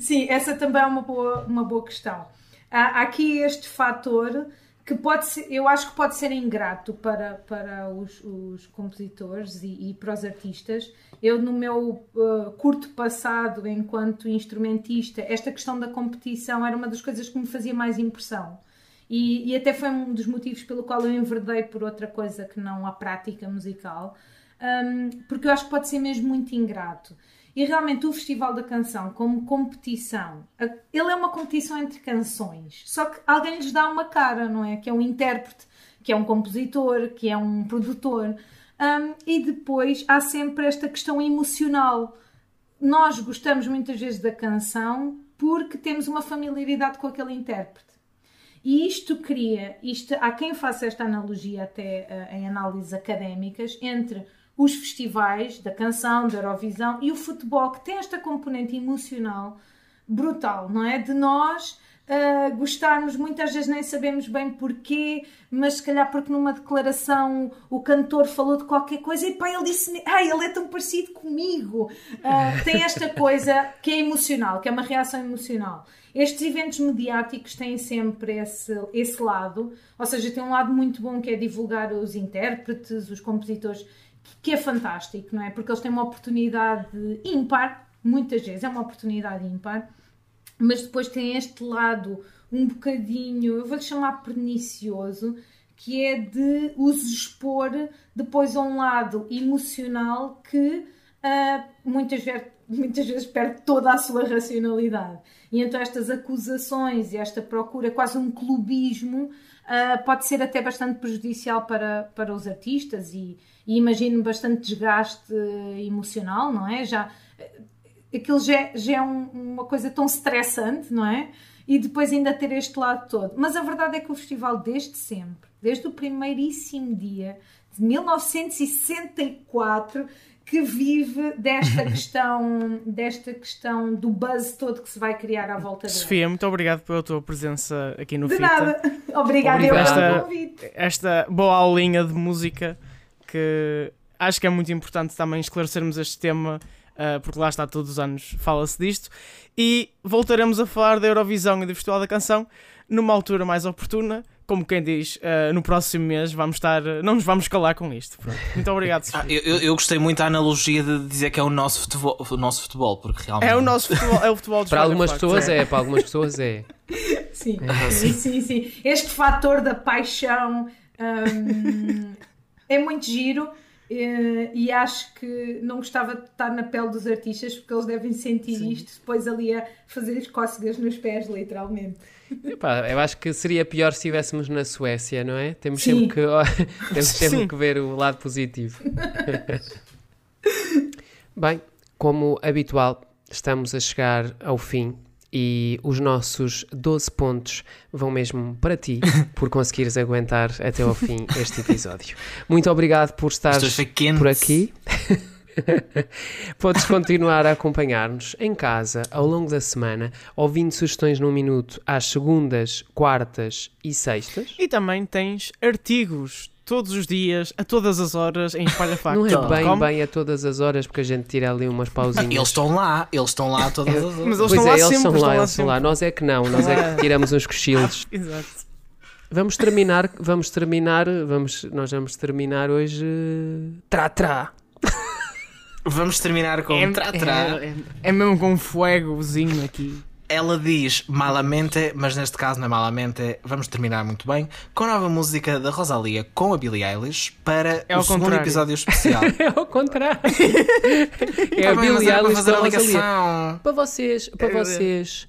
Sim, essa também é uma boa, uma boa questão. Há aqui este fator que pode ser, eu acho que pode ser ingrato para, para os, os compositores e, e, para os artistas. Eu, no meu uh, curto passado enquanto instrumentista, esta questão da competição era uma das coisas que me fazia mais impressão. E, e até foi um dos motivos pelo qual eu enverdei por outra coisa que não a prática musical, um, porque eu acho que pode ser mesmo muito ingrato. E realmente o Festival da Canção, como competição, ele é uma competição entre canções, só que alguém lhes dá uma cara, não é? Que é um intérprete, que é um compositor, que é um produtor. Um, e depois há sempre esta questão emocional. Nós gostamos muitas vezes da canção porque temos uma familiaridade com aquele intérprete. E isto cria, isto, há quem faça esta analogia até uh, em análises académicas, entre os festivais da canção, da Eurovisão e o futebol, que tem esta componente emocional, brutal, não é? De nós uh, gostarmos, muitas vezes nem sabemos bem porquê, mas se calhar porque numa declaração o cantor falou de qualquer coisa e pá, ele disse ai, ele é tão parecido comigo. Uh, tem esta coisa que é emocional, que é uma reação emocional. Estes eventos mediáticos têm sempre esse, esse lado, ou seja, tem um lado muito bom que é divulgar os intérpretes, os compositores, que é fantástico, não é? Porque eles têm uma oportunidade ímpar, muitas vezes é uma oportunidade ímpar, mas depois tem este lado um bocadinho, eu vou-lhe chamar pernicioso, que é de os expor depois a um lado emocional que uh, muitas, vezes, muitas vezes perde toda a sua racionalidade. E então estas acusações e esta procura, quase um clubismo, uh, pode ser até bastante prejudicial para, para os artistas e, e imagino bastante desgaste emocional, não é? Já, aquilo já, já é um, uma coisa tão estressante, não é? E depois ainda ter este lado todo. Mas a verdade é que o festival, desde sempre, desde o primeiríssimo dia de 1964, que vive desta questão, desta questão do buzz todo que se vai criar à volta dele. Sofia, muito obrigado pela tua presença aqui no De Fita. nada. Obrigada eu pelo convite. esta boa aulinha de música que acho que é muito importante também esclarecermos este tema, uh, porque lá está todos os anos fala-se disto. E voltaremos a falar da Eurovisão e do Festival da Canção numa altura mais oportuna como quem diz, uh, no próximo mês vamos estar, uh, não nos vamos calar com isto. Pronto. Muito obrigado, ah, eu, eu, gostei muito da analogia de dizer que é o nosso futebol, o nosso futebol porque realmente é o nosso futebol, é o futebol Para algumas pessoas é. é, para algumas pessoas é. Sim, é. sim, sim, sim. Este fator da paixão um, é muito giro. Uh, e acho que não gostava de estar na pele dos artistas porque eles devem sentir Sim. isto depois ali a fazer as cócegas nos pés, literalmente. Epá, eu acho que seria pior se estivéssemos na Suécia, não é? Temos sempre que, temos sempre que ver o lado positivo. Bem, como habitual, estamos a chegar ao fim e os nossos 12 pontos vão mesmo para ti, por conseguires aguentar até ao fim este episódio. Muito obrigado por estar por aqui. Podes continuar a acompanhar-nos em casa ao longo da semana, ouvindo sugestões num minuto às segundas, quartas e sextas. E também tens artigos todos os dias, a todas as horas, em espalhafactos. Não é bem, bem a todas as horas, porque a gente tira ali umas pausinhas. Eles estão lá, eles estão lá a todas as horas. Mas eles pois estão é, lá eles sempre, são lá, eles estão lá. Nós é que não, nós é que tiramos uns cochilos. Exato. Vamos terminar, vamos terminar, vamos, nós vamos terminar hoje trá-trá. Vamos terminar com é, trá-trá. É, é, é mesmo com um fuegozinho aqui ela diz malamente, mas neste caso não é malamente, vamos terminar muito bem, com a nova música da Rosalia com a Billie Eilish para é o segundo contrário. episódio especial. é ao contrário. é a Billie Eilish com a Rosalia. Para vocês, para vocês,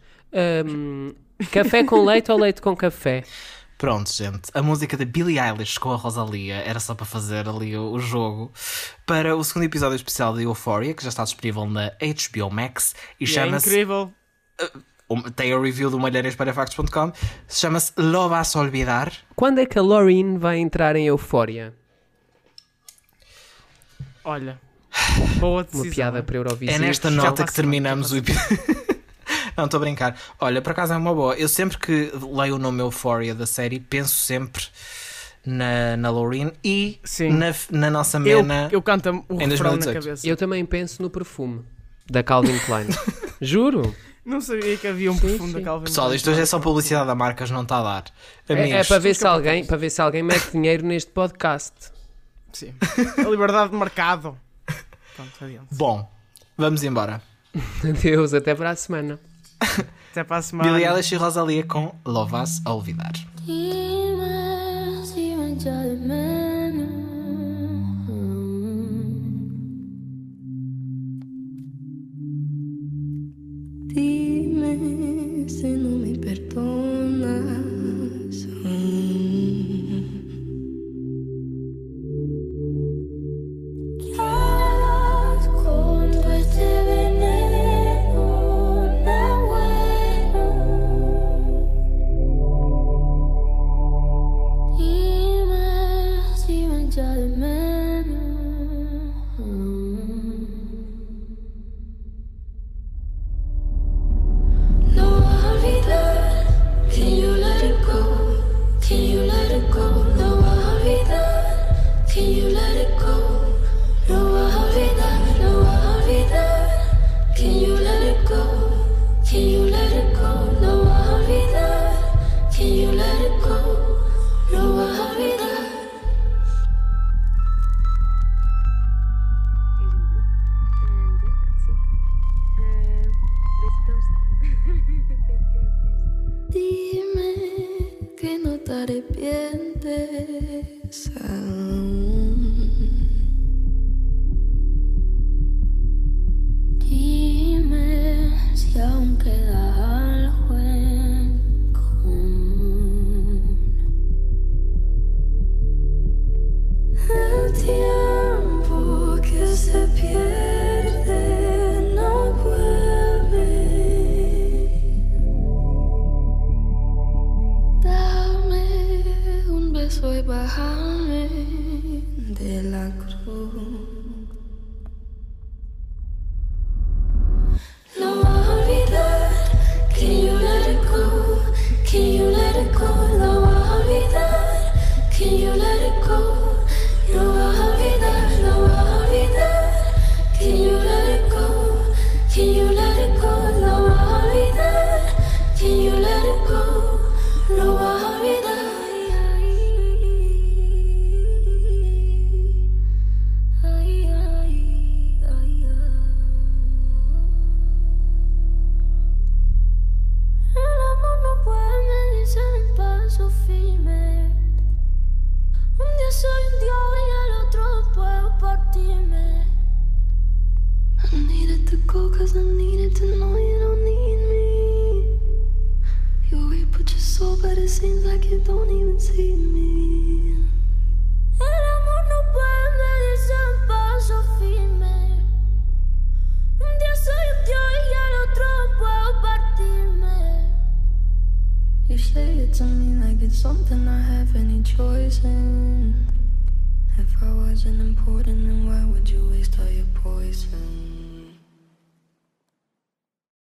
um, café com leite ou leite com café? Pronto, gente, a música da Billie Eilish com a Rosalia era só para fazer ali o, o, jogo para o segundo episódio especial de Euphoria, que já está disponível na HBO Max e, e é chama-se. É incrível! Uh, tem a review do malheiresparafactos.com chama-se Lo Vas Olvidar. Quando é que a Loreen vai entrar em Euphoria? Olha, boa decisão. Uma piada para Eurovisão. É nesta nota que terminamos o episódio. Não, estou a brincar. Olha, por acaso é uma boa. Eu sempre que leio o nome Euphoria da série, penso sempre na, na Loreen e na, na, nossa Mena. Eu, eu canto o refrão na cabeça. Eu também penso no perfume da Calvin Klein. Juro. Não sabia que havia um perfume da Calvin Pessoal, isto hoje é só publicidade da marcas, não está a dar. É, é, para, ver se alguém, para ver se alguém mete dinheiro neste podcast. Sim. A liberdade de mercado. Pronto, adiante. Bom, vamos embora. Adeus, até para a semana. até para a semana. Billie Eilish e Rosalia com Lovas a Olvidar.